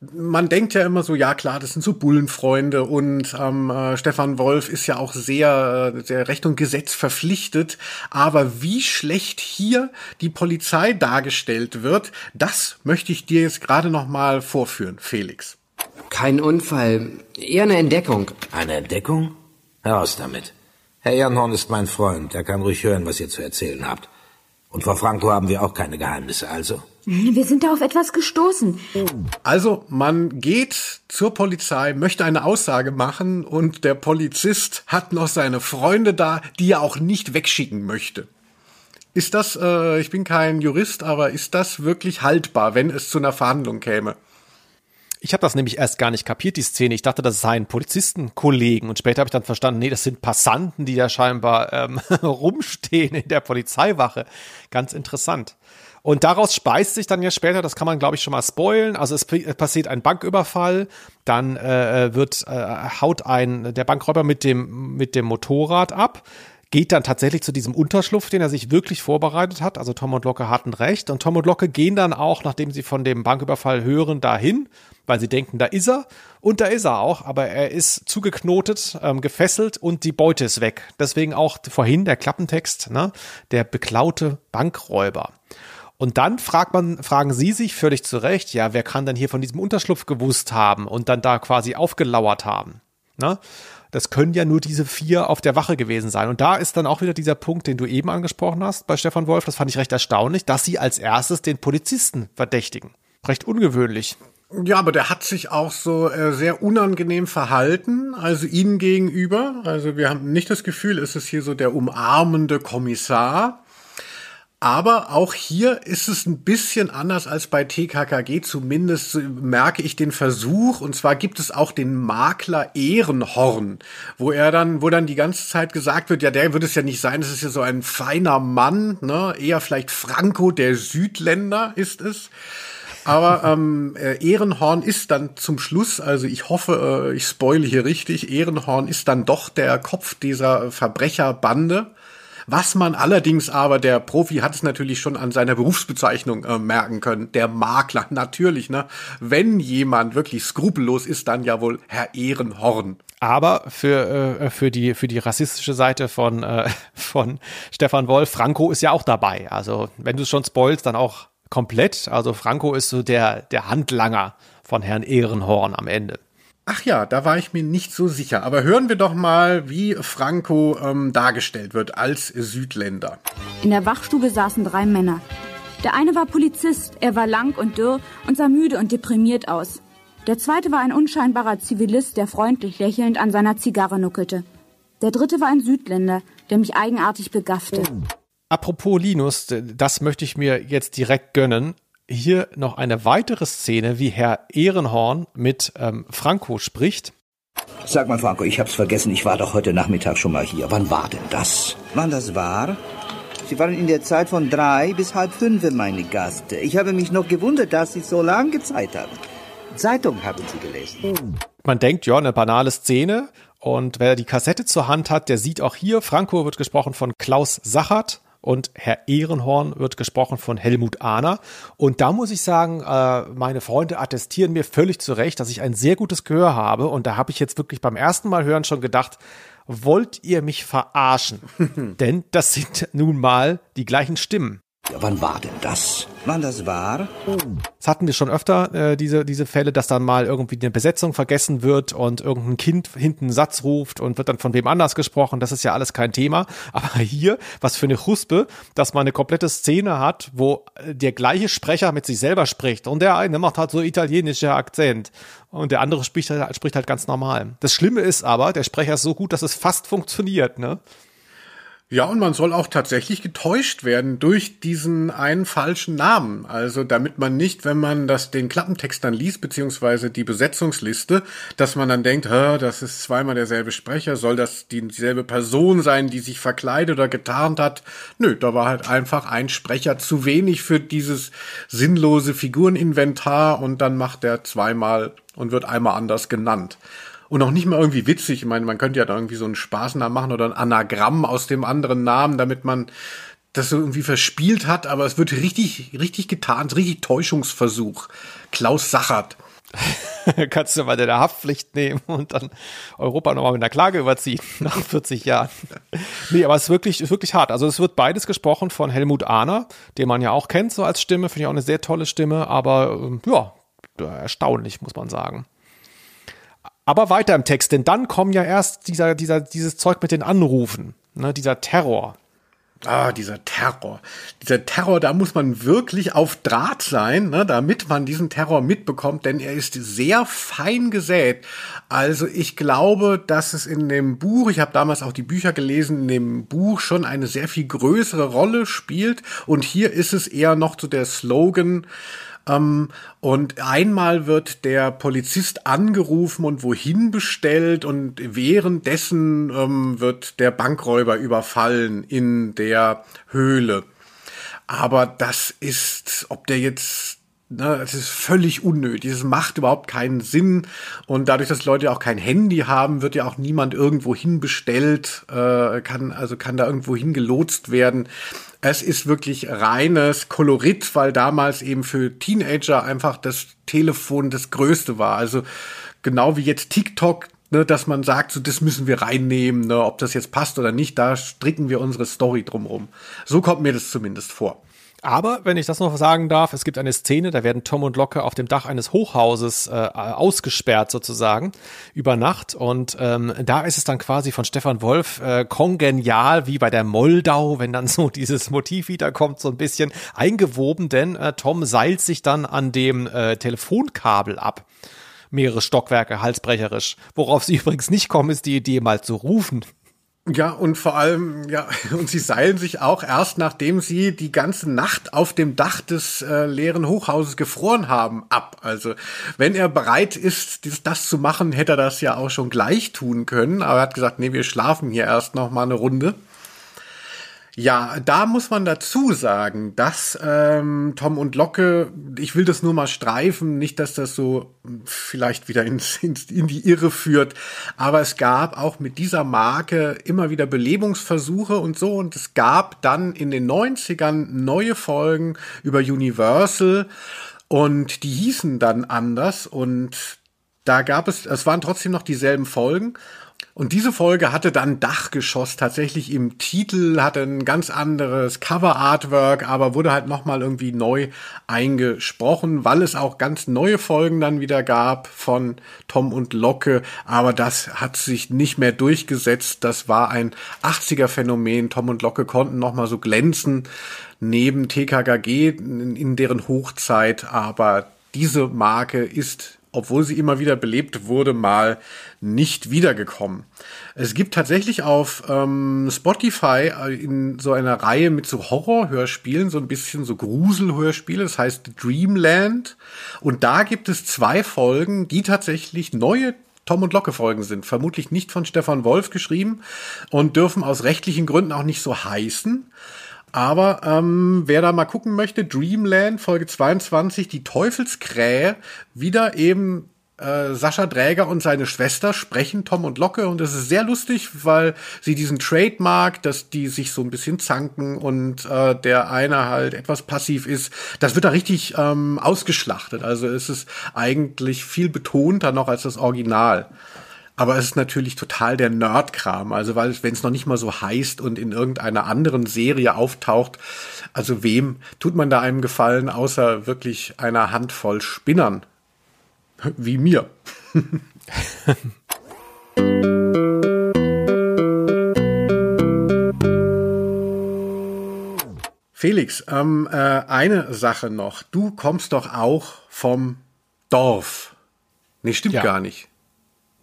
man denkt ja immer so, ja klar, das sind so Bullenfreunde und ähm, äh, Stefan Wolf ist ja auch sehr, äh, sehr Recht und Gesetz verpflichtet. Aber wie schlecht hier die Polizei dargestellt wird, das möchte ich dir jetzt gerade noch mal vorführen, Felix. Kein Unfall, eher eine Entdeckung. Eine Entdeckung? Heraus damit. Herr Ehrenhorn ist mein Freund. Er kann ruhig hören, was ihr zu erzählen habt. Und vor Franco haben wir auch keine Geheimnisse, also. Wir sind da auf etwas gestoßen. Also man geht zur Polizei, möchte eine Aussage machen und der Polizist hat noch seine Freunde da, die er auch nicht wegschicken möchte. Ist das, äh, ich bin kein Jurist, aber ist das wirklich haltbar, wenn es zu einer Verhandlung käme? Ich habe das nämlich erst gar nicht kapiert, die Szene. Ich dachte, das seien Polizistenkollegen. Und später habe ich dann verstanden, nee, das sind Passanten, die da scheinbar ähm, <laughs> rumstehen in der Polizeiwache. Ganz interessant. Und daraus speist sich dann ja später, das kann man glaube ich schon mal spoilen, also es passiert ein Banküberfall, dann äh, wird äh, haut ein der Bankräuber mit dem mit dem Motorrad ab, geht dann tatsächlich zu diesem Unterschlupf, den er sich wirklich vorbereitet hat. Also Tom und Locke hatten recht und Tom und Locke gehen dann auch, nachdem sie von dem Banküberfall hören, dahin, weil sie denken, da ist er und da ist er auch, aber er ist zugeknotet, ähm, gefesselt und die Beute ist weg. Deswegen auch vorhin der Klappentext, ne, der beklaute Bankräuber. Und dann fragt man, fragen Sie sich völlig zu Recht, ja, wer kann denn hier von diesem Unterschlupf gewusst haben und dann da quasi aufgelauert haben? Ne? Das können ja nur diese vier auf der Wache gewesen sein. Und da ist dann auch wieder dieser Punkt, den du eben angesprochen hast bei Stefan Wolf. Das fand ich recht erstaunlich, dass sie als erstes den Polizisten verdächtigen. Recht ungewöhnlich. Ja, aber der hat sich auch so äh, sehr unangenehm verhalten, also ihnen gegenüber. Also wir haben nicht das Gefühl, es ist hier so der umarmende Kommissar. Aber auch hier ist es ein bisschen anders als bei TKKG. Zumindest merke ich den Versuch. Und zwar gibt es auch den Makler Ehrenhorn, wo er dann, wo dann die ganze Zeit gesagt wird, ja, der wird es ja nicht sein. Das ist ja so ein feiner Mann, ne? Eher vielleicht Franco, der Südländer ist es. Aber ähm, äh, Ehrenhorn ist dann zum Schluss, also ich hoffe, äh, ich spoile hier richtig, Ehrenhorn ist dann doch der Kopf dieser Verbrecherbande. Was man allerdings aber, der Profi hat es natürlich schon an seiner Berufsbezeichnung äh, merken können, der Makler, <laughs> natürlich, ne? Wenn jemand wirklich skrupellos ist, dann ja wohl Herr Ehrenhorn. Aber für, äh, für, die, für die rassistische Seite von, äh, <laughs> von Stefan Wolf, Franco ist ja auch dabei. Also wenn du es schon spoilst, dann auch komplett. Also Franco ist so der, der Handlanger von Herrn Ehrenhorn am Ende. Ach ja, da war ich mir nicht so sicher. Aber hören wir doch mal, wie Franco ähm, dargestellt wird als Südländer. In der Wachstube saßen drei Männer. Der eine war Polizist, er war lang und dürr und sah müde und deprimiert aus. Der zweite war ein unscheinbarer Zivilist, der freundlich lächelnd an seiner Zigarre nuckelte. Der dritte war ein Südländer, der mich eigenartig begaffte. Apropos Linus, das möchte ich mir jetzt direkt gönnen. Hier noch eine weitere Szene, wie Herr Ehrenhorn mit ähm, Franco spricht. Sag mal, Franco, ich hab's vergessen, ich war doch heute Nachmittag schon mal hier. Wann war denn das? Wann das war? Sie waren in der Zeit von drei bis halb fünf, meine Gast. Ich habe mich noch gewundert, dass Sie so lange Zeit haben. Zeitung haben Sie gelesen. Man denkt, ja, eine banale Szene. Und wer die Kassette zur Hand hat, der sieht auch hier, Franco wird gesprochen von Klaus Sachert und Herr Ehrenhorn wird gesprochen von Helmut Ahner. Und da muss ich sagen, äh, meine Freunde attestieren mir völlig zu Recht, dass ich ein sehr gutes Gehör habe. Und da habe ich jetzt wirklich beim ersten Mal hören schon gedacht, wollt ihr mich verarschen? <laughs> Denn das sind nun mal die gleichen Stimmen. Ja, wann war denn das? Wann das war? Das hatten wir schon öfter, äh, diese, diese Fälle, dass dann mal irgendwie eine Besetzung vergessen wird und irgendein Kind hinten einen Satz ruft und wird dann von wem anders gesprochen. Das ist ja alles kein Thema. Aber hier, was für eine Chuspe, dass man eine komplette Szene hat, wo äh, der gleiche Sprecher mit sich selber spricht und der eine macht halt so italienischer Akzent und der andere spricht halt, spricht halt ganz normal. Das Schlimme ist aber, der Sprecher ist so gut, dass es fast funktioniert, ne? Ja, und man soll auch tatsächlich getäuscht werden durch diesen einen falschen Namen. Also damit man nicht, wenn man das den Klappentext dann liest, beziehungsweise die Besetzungsliste, dass man dann denkt, das ist zweimal derselbe Sprecher, soll das dieselbe Person sein, die sich verkleidet oder getarnt hat? Nö, da war halt einfach ein Sprecher zu wenig für dieses sinnlose Figureninventar und dann macht er zweimal und wird einmal anders genannt und auch nicht mal irgendwie witzig. Ich meine, man könnte ja da irgendwie so einen Spaßnamen machen oder ein Anagramm aus dem anderen Namen, damit man das so irgendwie verspielt hat, aber es wird richtig, richtig getan, richtig Täuschungsversuch. Klaus Sachert. <laughs> Kannst du mal deine Haftpflicht nehmen und dann Europa nochmal mit einer Klage überziehen <laughs> nach 40 Jahren. nee, aber es ist wirklich, ist wirklich hart. Also es wird beides gesprochen von Helmut Ahner, den man ja auch kennt so als Stimme, finde ich auch eine sehr tolle Stimme, aber ähm, ja, erstaunlich, muss man sagen. Aber weiter im Text, denn dann kommen ja erst dieser, dieser, dieses Zeug mit den Anrufen, ne, dieser Terror. Ah, dieser Terror. Dieser Terror, da muss man wirklich auf Draht sein, ne, damit man diesen Terror mitbekommt, denn er ist sehr fein gesät. Also ich glaube, dass es in dem Buch, ich habe damals auch die Bücher gelesen, in dem Buch schon eine sehr viel größere Rolle spielt. Und hier ist es eher noch so der Slogan, und einmal wird der Polizist angerufen und wohin bestellt und währenddessen ähm, wird der Bankräuber überfallen in der Höhle. Aber das ist, ob der jetzt Ne, es ist völlig unnötig. Es macht überhaupt keinen Sinn. Und dadurch, dass Leute auch kein Handy haben, wird ja auch niemand irgendwo hinbestellt, äh, kann, also kann da irgendwo hingelotst werden. Es ist wirklich reines Kolorit, weil damals eben für Teenager einfach das Telefon das Größte war. Also genau wie jetzt TikTok, ne, dass man sagt, so das müssen wir reinnehmen, ne, ob das jetzt passt oder nicht, da stricken wir unsere Story drumrum. So kommt mir das zumindest vor. Aber, wenn ich das noch sagen darf, es gibt eine Szene, da werden Tom und Locke auf dem Dach eines Hochhauses äh, ausgesperrt sozusagen über Nacht. Und ähm, da ist es dann quasi von Stefan Wolf äh, kongenial wie bei der Moldau, wenn dann so <laughs> dieses Motiv wiederkommt, so ein bisschen eingewoben, denn äh, Tom seilt sich dann an dem äh, Telefonkabel ab mehrere Stockwerke, halsbrecherisch. Worauf sie <laughs> übrigens nicht kommen, ist die Idee mal zu rufen. Ja, und vor allem, ja, <laughs> und sie seilen sich auch erst, nachdem sie die ganze Nacht auf dem Dach des äh, leeren Hochhauses gefroren haben, ab. Also, wenn er bereit ist, das, das, zu machen, hätte er das ja auch schon gleich tun können. Aber er hat gesagt, nee, wir schlafen hier erst noch mal eine Runde. Ja, da muss man dazu sagen, dass ähm, Tom und Locke, ich will das nur mal streifen, nicht, dass das so vielleicht wieder ins, ins, in die Irre führt, aber es gab auch mit dieser Marke immer wieder Belebungsversuche und so und es gab dann in den 90ern neue Folgen über Universal und die hießen dann anders und da gab es, es waren trotzdem noch dieselben Folgen Und diese Folge hatte dann Dachgeschoss tatsächlich im Titel, hatte ein ganz anderes Cover-Artwork, aber wurde halt nochmal irgendwie neu eingesprochen, weil es auch ganz neue Folgen dann wieder gab von Tom und Locke. Aber das hat sich nicht mehr durchgesetzt. Das war ein 80er-Phänomen. Tom und Locke konnten nochmal so glänzen neben TKKG in, in deren Hochzeit. Aber diese Marke ist obwohl sie immer wieder belebt wurde, mal nicht wiedergekommen. Es gibt tatsächlich auf ähm, Spotify äh, in so einer Reihe mit so Horrorhörspielen, so ein bisschen so Gruselhörspiele, das heißt Dreamland. Und da gibt es zwei Folgen, die tatsächlich neue Tom und Locke Folgen sind. Vermutlich nicht von Stefan Wolf geschrieben und dürfen aus rechtlichen Gründen auch nicht so heißen. Aber ähm, wer da mal gucken möchte, Dreamland, Folge 22, die Teufelskrähe, wieder eben äh, Sascha Dräger und seine Schwester sprechen Tom und Locke und es ist sehr lustig, weil sie diesen Trademark, dass die sich so ein bisschen zanken und äh, der eine halt etwas passiv ist, das wird da richtig ähm, ausgeschlachtet. Also es ist eigentlich viel betonter noch als das Original. Aber es ist natürlich total der Nerdkram. Also, weil, wenn es noch nicht mal so heißt und in irgendeiner anderen Serie auftaucht, also wem tut man da einem Gefallen, außer wirklich einer Handvoll Spinnern? Wie mir. <laughs> Felix, ähm, äh, eine Sache noch. Du kommst doch auch vom Dorf. Nee, stimmt Ja. gar nicht.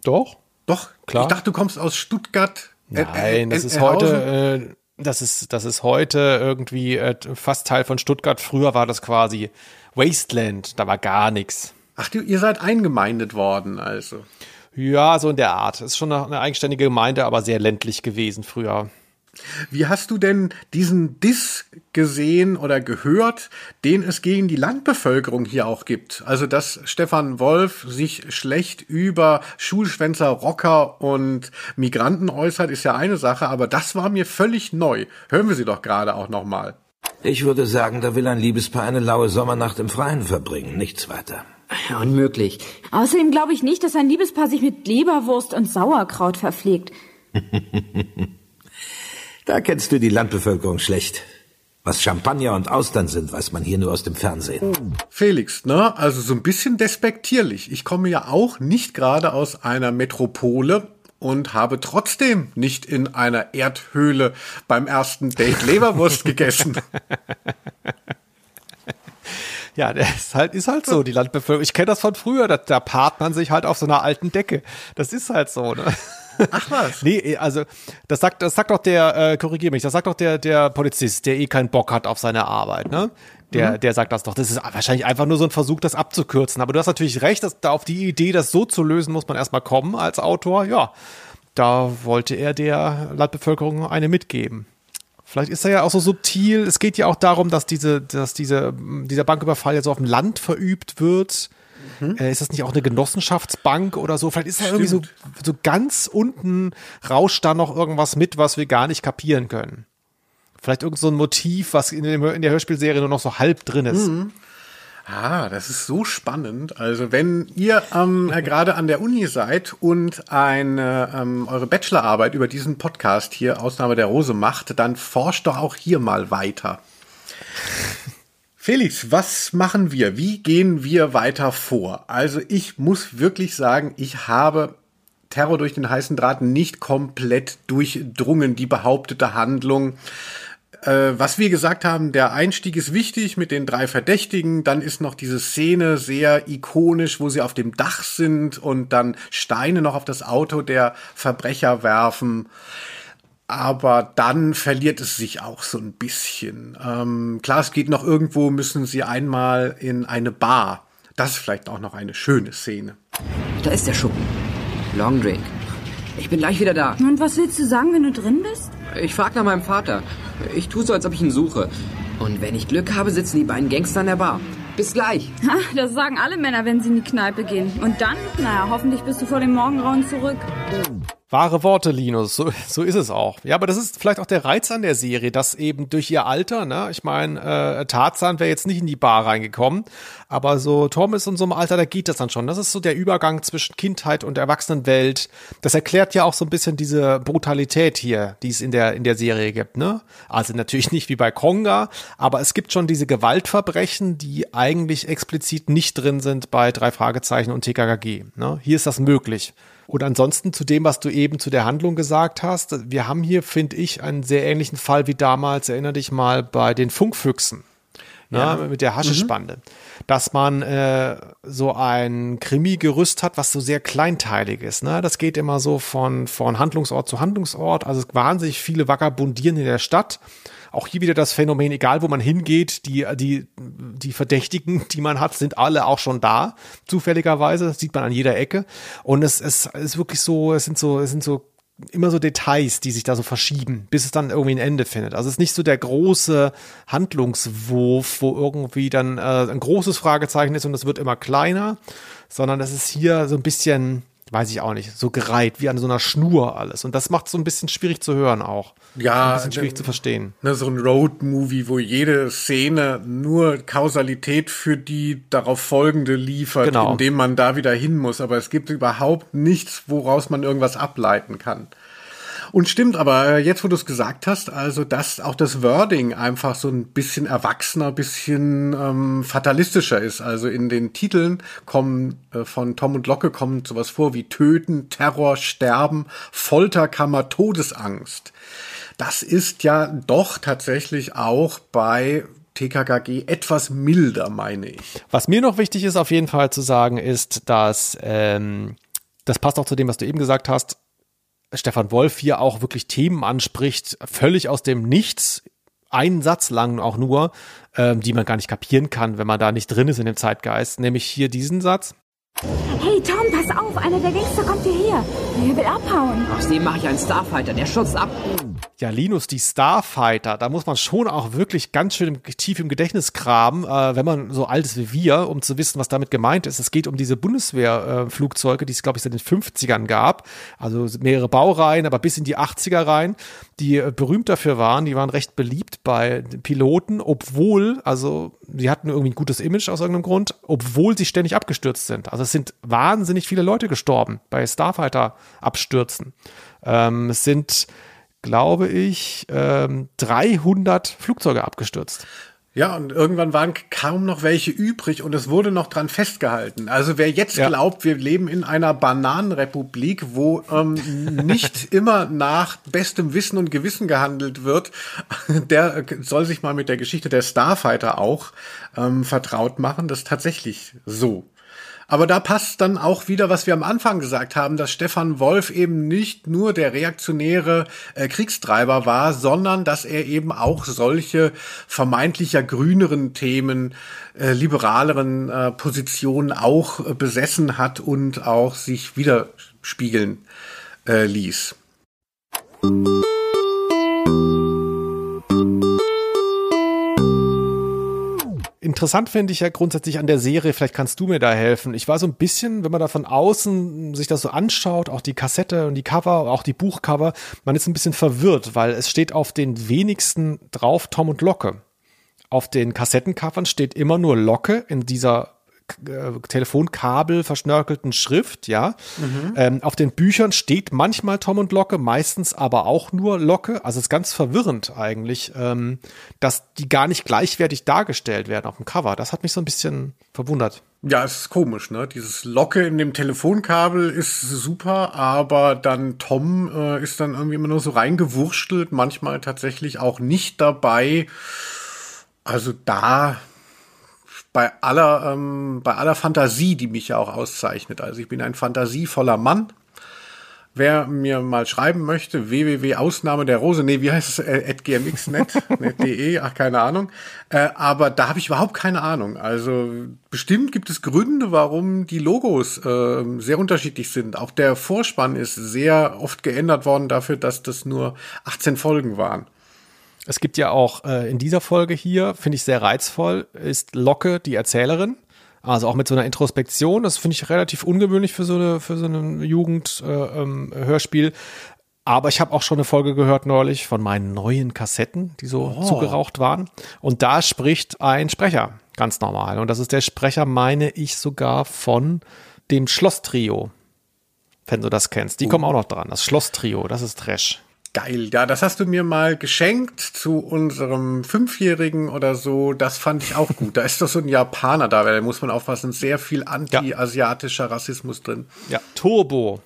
Doch? Doch, Klar. Ich dachte, du kommst aus Stuttgart. Äh, Nein, das äh, ist äh, heute, äh, das ist, das ist heute irgendwie äh, fast Teil von Stuttgart. Früher war das quasi Wasteland, da war gar nichts. Ach, du, ihr seid eingemeindet worden, also. Ja, so in der Art. Ist schon eine, eine eigenständige Gemeinde, aber sehr ländlich gewesen früher. Wie hast du denn diesen Diss gesehen oder gehört, den es gegen die Landbevölkerung hier auch gibt? Also, dass Stefan Wolf sich schlecht über Schulschwänzer, Rocker und Migranten äußert, ist ja eine Sache, aber das war mir völlig neu. Hören wir sie doch gerade auch nochmal. Ich würde sagen, da will ein Liebespaar eine laue Sommernacht im Freien verbringen, nichts weiter. Unmöglich. Außerdem glaube ich nicht, dass ein Liebespaar sich mit Leberwurst und Sauerkraut verpflegt. <laughs> Da kennst du die Landbevölkerung schlecht. Was Champagner und Austern sind, weiß man hier nur aus dem Fernsehen. Felix, ne? Also so ein bisschen despektierlich. Ich komme ja auch nicht gerade aus einer Metropole und habe trotzdem nicht in einer Erdhöhle beim ersten Date Leberwurst gegessen. <laughs> Ja, das ist halt, ist halt so, die Landbevölkerung. Ich kenne das von früher, da, da paart man sich halt auf so einer alten Decke. Das ist halt so, ne? Ach was. <laughs> Nee, also das sagt, das sagt doch der, äh, korrigier mich, das sagt doch der, der Polizist, der eh keinen Bock hat auf seine Arbeit, ne? Der, der sagt das doch. Das ist wahrscheinlich einfach nur so ein Versuch, das abzukürzen. Aber du hast natürlich recht, dass da auf die Idee, das so zu lösen, muss man erstmal kommen als Autor. Ja, da wollte er der Landbevölkerung eine mitgeben. Vielleicht ist er ja auch so subtil. Es geht ja auch darum, dass diese, dass diese, dieser Banküberfall jetzt so auf dem Land verübt wird. Äh, ist das nicht auch eine Genossenschaftsbank oder so? Vielleicht ist da irgendwie so, so ganz unten rauscht da noch irgendwas mit, was wir gar nicht kapieren können. Vielleicht irgend so ein Motiv, was in, dem, in der Hörspielserie nur noch so halb drin ist. Ah, das ist so spannend. Also wenn ihr ähm, <laughs> äh, gerade an der Uni seid und eine, ähm, eure Bachelorarbeit über diesen Podcast hier Ausnahme der Rose macht, dann forscht doch auch hier mal weiter. <laughs> Felix, was machen wir? Wie gehen wir weiter vor? Also ich muss wirklich sagen, ich habe Terror durch den heißen Draht nicht komplett durchdrungen, die behauptete Handlung. Äh, was wir gesagt haben, der Einstieg ist wichtig mit den drei Verdächtigen. Dann ist noch diese Szene sehr ikonisch, wo sie auf dem Dach sind und dann Steine noch auf das Auto der Verbrecher werfen. Aber dann verliert es sich auch so ein bisschen. Ähm, klar, es geht noch irgendwo, müssen sie einmal in eine Bar. Das ist vielleicht auch noch eine schöne Szene. Da ist der Schuppen. Long Drink. Ich bin gleich wieder da. Und was willst du sagen, wenn du drin bist? Ich frag nach meinem Vater. Ich tue so, als ob ich ihn suche. Und wenn ich Glück habe, sitzen die beiden Gangster in der Bar. Bis gleich. Ha, das sagen alle Männer, wenn sie in die Kneipe gehen. Und dann, naja, hoffentlich bist du vor dem Morgengrauen zurück. Wahre Worte, Linus, so, so ist es auch. Ja, aber das ist vielleicht auch der Reiz an der Serie, dass eben durch ihr Alter, ne, ich meine, äh, Tarzan wäre jetzt nicht in die Bar reingekommen, aber so Tom ist in so einem Alter, da geht das dann schon. Das ist so der Übergang zwischen Kindheit und Erwachsenenwelt. Das erklärt ja auch so ein bisschen diese Brutalität hier, die es in der, in der Serie gibt, ne? Also natürlich nicht wie bei Konga, aber es gibt schon diese Gewaltverbrechen, die eigentlich explizit nicht drin sind bei drei Fragezeichen und TKKG, ne? Hier ist das möglich. Und ansonsten zu dem, was du eben zu der Handlung gesagt hast, wir haben hier, finde ich, einen sehr ähnlichen Fall wie damals, erinnere dich mal, bei den Funkfüchsen. Ne, ja. mit der Haschespande. Mhm. Dass man äh, so ein Krimi-Gerüst hat, was so sehr kleinteilig ist. Ne? Das geht immer so von, von Handlungsort zu Handlungsort. Also wahnsinnig viele vagabundieren in der Stadt auch hier wieder das Phänomen, egal wo man hingeht, die, die, die Verdächtigen, die man hat, sind alle auch schon da. Zufälligerweise, das sieht man an jeder Ecke. Und es, es ist wirklich so, es sind so, es sind so immer so Details, die sich da so verschieben, bis es dann irgendwie ein Ende findet. Also es ist nicht so der große Handlungswurf, wo irgendwie dann äh, ein großes Fragezeichen ist und es wird immer kleiner, sondern es ist hier so ein bisschen weiß ich auch nicht, so gereiht, wie an so einer Schnur alles. Und das macht es so ein bisschen schwierig zu hören auch. Ja. Ein bisschen schwierig ne, zu verstehen. Ne, so ein Road-Movie, wo jede Szene nur Kausalität für die darauf folgende liefert, genau. indem man da wieder hin muss. Aber es gibt überhaupt nichts, woraus man irgendwas ableiten kann. Und stimmt, aber äh, jetzt, wo du es gesagt hast, also dass auch das Wording einfach so ein bisschen erwachsener, bisschen ähm, fatalistischer ist. Also in den Titeln kommen äh, von Tom und Locke kommt sowas vor wie Töten, Terror, Sterben, Folterkammer, Todesangst. Das ist ja doch tatsächlich auch bei TKKG etwas milder, meine ich. Was mir noch wichtig ist, auf jeden Fall zu sagen, ist, dass ähm, das passt auch zu dem, was du eben gesagt hast. Stefan Wolf hier auch wirklich Themen anspricht, völlig aus dem Nichts, einen Satz lang auch nur, ähm, die man gar nicht kapieren kann, wenn man da nicht drin ist in dem Zeitgeist, nämlich hier diesen Satz. Hey Tom, pass auf, einer der Gangster kommt hierher. Der will abhauen. Aus dem mache ich einen Starfighter, der schutzt ab. Ja, Linus, die Starfighter, da muss man schon auch wirklich ganz schön tief im Gedächtnis graben, äh, wenn man so alt ist wie wir, um zu wissen, was damit gemeint ist. Es geht um diese Bundeswehrflugzeuge, äh, die es, glaube ich, seit den 50ern gab. Also mehrere Baureihen, aber bis in die 80er rein, die äh, berühmt dafür waren. Die waren recht beliebt bei Piloten, obwohl, also sie hatten irgendwie ein gutes Image aus irgendeinem Grund, obwohl sie ständig abgestürzt sind. Also es sind wahnsinnig viele Leute gestorben bei Starfighter-Abstürzen. Ähm, es sind glaube ich, ähm, 300 Flugzeuge abgestürzt. Ja, und irgendwann waren kaum noch welche übrig und es wurde noch dran festgehalten. Also wer jetzt ja. glaubt, wir leben in einer Bananenrepublik, wo ähm, nicht <laughs> immer nach bestem Wissen und Gewissen gehandelt wird, der soll sich mal mit der Geschichte der Starfighter auch ähm, vertraut machen. Das ist tatsächlich so. Aber da passt dann auch wieder, was wir am Anfang gesagt haben, dass Stefan Wolf eben nicht nur der reaktionäre äh, Kriegstreiber war, sondern dass er eben auch solche vermeintlicher grüneren Themen, äh, liberaleren äh, Positionen auch äh, besessen hat und auch sich widerspiegeln äh, ließ. Interessant finde ich ja grundsätzlich an der Serie, vielleicht kannst du mir da helfen. Ich war so ein bisschen, wenn man da von außen sich das so anschaut, auch die Kassette und die Cover, auch die Buchcover, man ist ein bisschen verwirrt, weil es steht auf den wenigsten drauf Tom und Locke. Auf den Kassettencovern steht immer nur Locke in dieser äh, Telefonkabel verschnörkelten Schrift, ja. Mhm. Ähm, auf den Büchern steht manchmal Tom und Locke, meistens aber auch nur Locke. Also es ist ganz verwirrend eigentlich, ähm, dass die gar nicht gleichwertig dargestellt werden auf dem Cover. Das hat mich so ein bisschen verwundert. Ja, es ist komisch, ne? Dieses Locke in dem Telefonkabel ist super, aber dann Tom äh, ist dann irgendwie immer nur so reingewurschtelt, manchmal tatsächlich auch nicht dabei. Also da bei aller, ähm, bei aller Fantasie, die mich ja auch auszeichnet. Also ich bin ein fantasievoller Mann. Wer mir mal schreiben möchte, www.ausnahme der Rose, nee, wie heißt es, äh, gmx.net.de, <laughs> ach, keine Ahnung. Äh, aber da habe ich überhaupt keine Ahnung. Also bestimmt gibt es Gründe, warum die Logos äh, sehr unterschiedlich sind. Auch der Vorspann ist sehr oft geändert worden dafür, dass das nur 18 Folgen waren. Es gibt ja auch äh, in dieser Folge hier, finde ich sehr reizvoll, ist Locke die Erzählerin. Also auch mit so einer Introspektion, das finde ich relativ ungewöhnlich für so eine für so ein Jugendhörspiel. Äh, ähm, aber ich habe auch schon eine Folge gehört neulich von meinen neuen Kassetten, die so oh. zugeraucht waren. Und da spricht ein Sprecher, ganz normal. Und das ist der Sprecher, meine ich sogar von dem Schlosstrio. Wenn du das kennst. Die oh. kommen auch noch dran. Das Schlosstrio, das ist Trash. Geil, ja, das hast du mir mal geschenkt zu unserem Fünfjährigen oder so. Das fand ich auch gut. Da ist doch so ein Japaner da, weil da muss man aufpassen, sehr viel anti-asiatischer Rassismus drin. Ja, Turbo.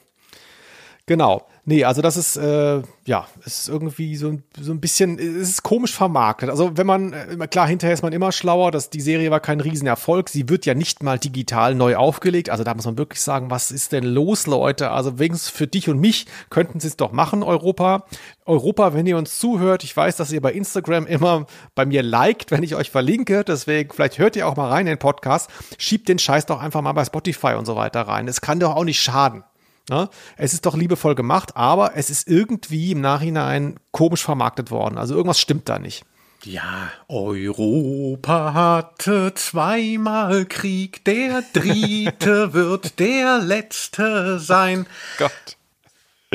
Genau. Nee, also das ist, äh, ja, ist irgendwie so, so ein bisschen, es ist komisch vermarktet. Also wenn man, äh, klar, hinterher ist man immer schlauer, dass die Serie war kein Riesenerfolg. Sie wird ja nicht mal digital neu aufgelegt. Also da muss man wirklich sagen, was ist denn los, Leute? Also wenigstens für dich und mich könnten sie es doch machen, Europa. Europa, wenn ihr uns zuhört, ich weiß, dass ihr bei Instagram immer bei mir liked, wenn ich euch verlinke. Deswegen, vielleicht hört ihr auch mal rein in den Podcast. Schiebt den Scheiß doch einfach mal bei Spotify und so weiter rein. Es kann doch auch nicht schaden. Ne? Es ist doch liebevoll gemacht, aber es ist irgendwie im Nachhinein komisch vermarktet worden. Also irgendwas stimmt da nicht. Ja, Europa hatte zweimal Krieg, der dritte <laughs> wird der letzte sein. Gott.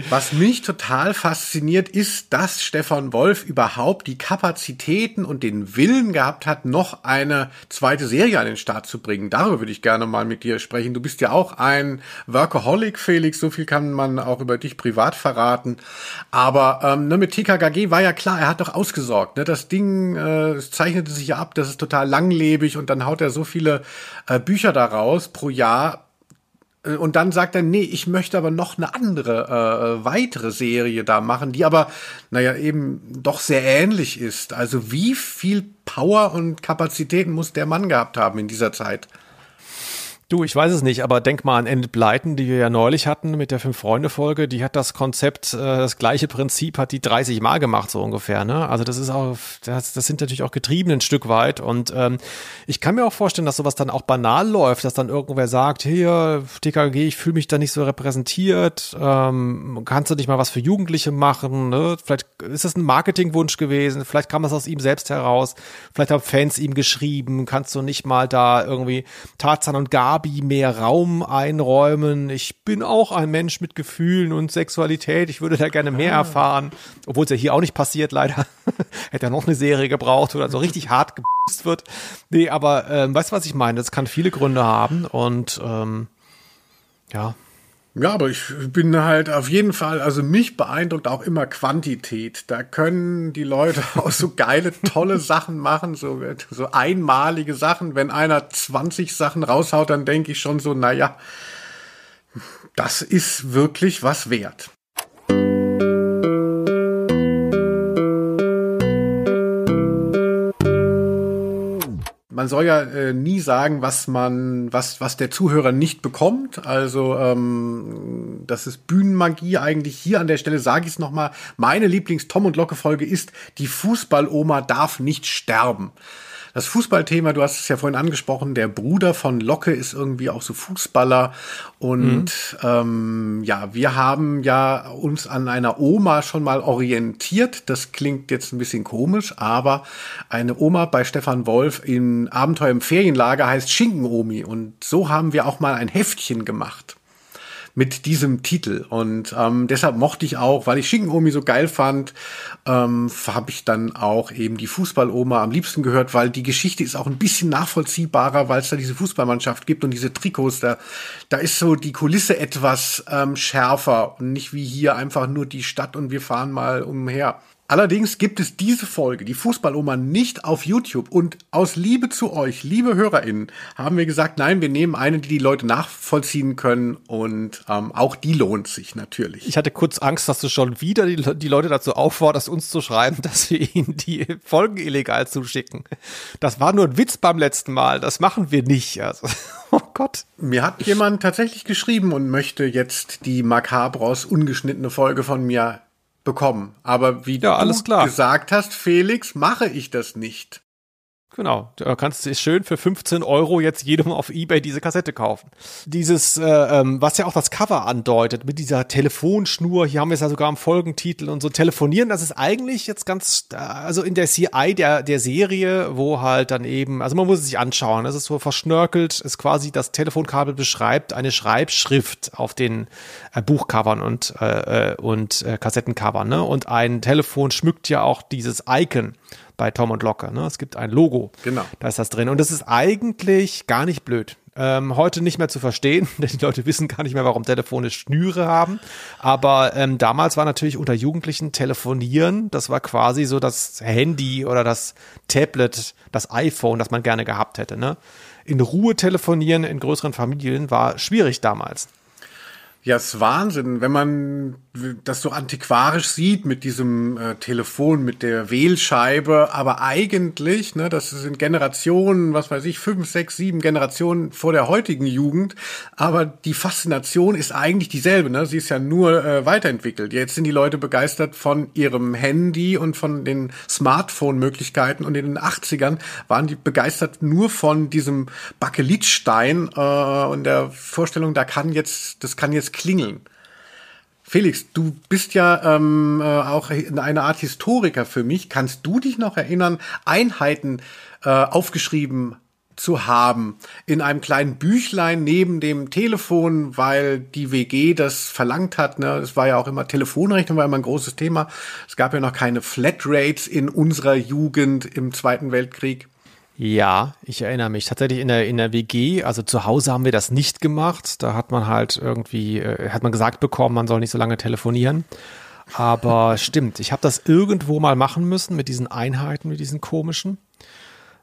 Was mich total fasziniert, ist, dass Stefan Wolf überhaupt die Kapazitäten und den Willen gehabt hat, noch eine zweite Serie an den Start zu bringen. Darüber würde ich gerne mal mit dir sprechen. Du bist ja auch ein Workaholic, Felix. So viel kann man auch über dich privat verraten. Aber ähm, ne, mit TKKG war ja klar, er hat doch ausgesorgt. Ne? Das Ding äh, zeichnete sich ja ab, das ist total langlebig und dann haut er so viele äh, Bücher daraus pro Jahr und dann sagt er, nee, ich möchte aber noch eine andere, äh, weitere Serie da machen, die aber, naja, eben doch sehr ähnlich ist. Also wie viel Power und Kapazitäten muss der Mann gehabt haben in dieser Zeit? Du, ich weiß es nicht, aber denk mal an Enid die wir ja neulich hatten mit der Fünf-Freunde-Folge. Die hat das Konzept, äh, das gleiche Prinzip hat die 30 Mal gemacht, so ungefähr. Ne? Also das ist auch, das, das sind natürlich auch getrieben ein Stück weit. Und ähm, ich kann mir auch vorstellen, dass sowas dann auch banal läuft, dass dann irgendwer sagt, hier, TKG, ich fühle mich da nicht so repräsentiert. Ähm, kannst du nicht mal was für Jugendliche machen? Ne? Vielleicht ist das ein Marketingwunsch gewesen, vielleicht kam das aus ihm selbst heraus, vielleicht haben Fans ihm geschrieben, kannst du nicht mal da irgendwie Tarzan und Gabi Barbie mehr Raum einräumen. Ich bin auch ein Mensch mit Gefühlen und Sexualität. Ich würde da gerne mehr ah. erfahren. Obwohl es ja hier auch nicht passiert, leider. <laughs> Hätte er noch eine Serie gebraucht, wo dann so richtig hart geboost wird. Nee, aber ähm, weißt du, was ich meine? Das kann viele Gründe haben und ähm, ja, ja, aber ich bin halt auf jeden Fall, also mich beeindruckt auch immer Quantität. Da können die Leute <laughs> auch so geile, tolle Sachen machen, so, so einmalige Sachen. Wenn einer 20 Sachen raushaut, dann denke ich schon so, naja, das ist wirklich was wert. Man soll ja äh, nie sagen, was man, was, was der Zuhörer nicht bekommt. Also ähm, das ist Bühnenmagie eigentlich. Hier an der Stelle sage ich es nochmal. Meine Lieblings-Tom und Locke-Folge ist, die Fußballoma darf nicht sterben. Das Fußballthema, du hast es ja vorhin angesprochen, der Bruder von Locke ist irgendwie auch so Fußballer. Und mhm. ähm, ja, wir haben ja uns an einer Oma schon mal orientiert. Das klingt jetzt ein bisschen komisch, aber eine Oma bei Stefan Wolf in Abenteuer im Ferienlager heißt Schinkenomi. Und so haben wir auch mal ein Heftchen gemacht mit diesem Titel. Und ähm, deshalb mochte ich auch, weil ich Schinkenomi so geil fand, ähm, habe ich dann auch eben die Fußballoma am liebsten gehört, weil die Geschichte ist auch ein bisschen nachvollziehbarer, weil es da diese Fußballmannschaft gibt und diese Trikots, da, da ist so die Kulisse etwas ähm, schärfer und nicht wie hier einfach nur die Stadt und wir fahren mal umher. Allerdings gibt es diese Folge, die Fußballoma, nicht auf YouTube. Und aus Liebe zu euch, liebe HörerInnen, haben wir gesagt, nein, wir nehmen eine, die die Leute nachvollziehen können. Und ähm, auch die lohnt sich natürlich. Ich hatte kurz Angst, dass du schon wieder die, die Leute dazu aufforderst, uns zu schreiben, <laughs> dass wir ihnen die Folgen illegal zuschicken. Das war nur ein Witz beim letzten Mal. Das machen wir nicht. Also, <laughs> oh Gott. Mir hat jemand tatsächlich geschrieben und möchte jetzt die Macabros ungeschnittene Folge von mir bekommen. Aber wie ja, du klar. gesagt hast, Felix, mache ich das nicht. Genau, du kannst es schön für 15 Euro jetzt jedem auf Ebay diese Kassette kaufen. Dieses, äh, ähm, was ja auch das Cover andeutet, mit dieser Telefonschnur, hier haben wir es ja sogar im Folgentitel und so. Telefonieren, das ist eigentlich jetzt ganz, äh, also in der CI der, der Serie, wo halt dann eben, also man muss es sich anschauen, es ist so verschnörkelt, ist quasi das Telefonkabel beschreibt eine Schreibschrift auf den äh, Buchcovern und, äh, äh und äh, Kassettencovern, ne? Und ein Telefon schmückt ja auch dieses Icon bei Tom und Locker. Ne? Es gibt ein Logo. Genau. Da ist das drin. Und das ist eigentlich gar nicht blöd. Ähm, heute nicht mehr zu verstehen, <laughs> denn die Leute wissen gar nicht mehr, warum Telefone Schnüre haben. Aber ähm, damals war natürlich unter Jugendlichen Telefonieren, das war quasi so das Handy oder das Tablet, das iPhone, das man gerne gehabt hätte. Ne? In Ruhe telefonieren in größeren Familien war schwierig damals. Ja, es ist Wahnsinn, wenn man das so antiquarisch sieht mit diesem äh, Telefon, mit der Wählscheibe, aber eigentlich, ne, das sind Generationen, was weiß ich, fünf, sechs, sieben Generationen vor der heutigen Jugend, aber die Faszination ist eigentlich dieselbe, ne? Sie ist ja nur äh, weiterentwickelt. Jetzt sind die Leute begeistert von ihrem Handy und von den Smartphone-Möglichkeiten und in den 80ern waren die begeistert nur von diesem Bakelitstein äh, und der Vorstellung, da kann jetzt, das kann jetzt klingeln. Felix, du bist ja ähm, äh, auch eine Art Historiker für mich. Kannst du dich noch erinnern, Einheiten äh, aufgeschrieben zu haben in einem kleinen Büchlein neben dem Telefon, weil die WG das verlangt hat. Ne? Es war ja auch immer Telefonrechnung, war immer ein großes Thema. Es gab ja noch keine Flatrates in unserer Jugend im Zweiten Weltkrieg. Ja, ich erinnere mich. Tatsächlich in der, in der WG, also zu Hause haben wir das nicht gemacht. Da hat man halt irgendwie, äh, hat man gesagt bekommen, man soll nicht so lange telefonieren. Aber <laughs> stimmt, ich habe das irgendwo mal machen müssen mit diesen Einheiten, mit diesen komischen.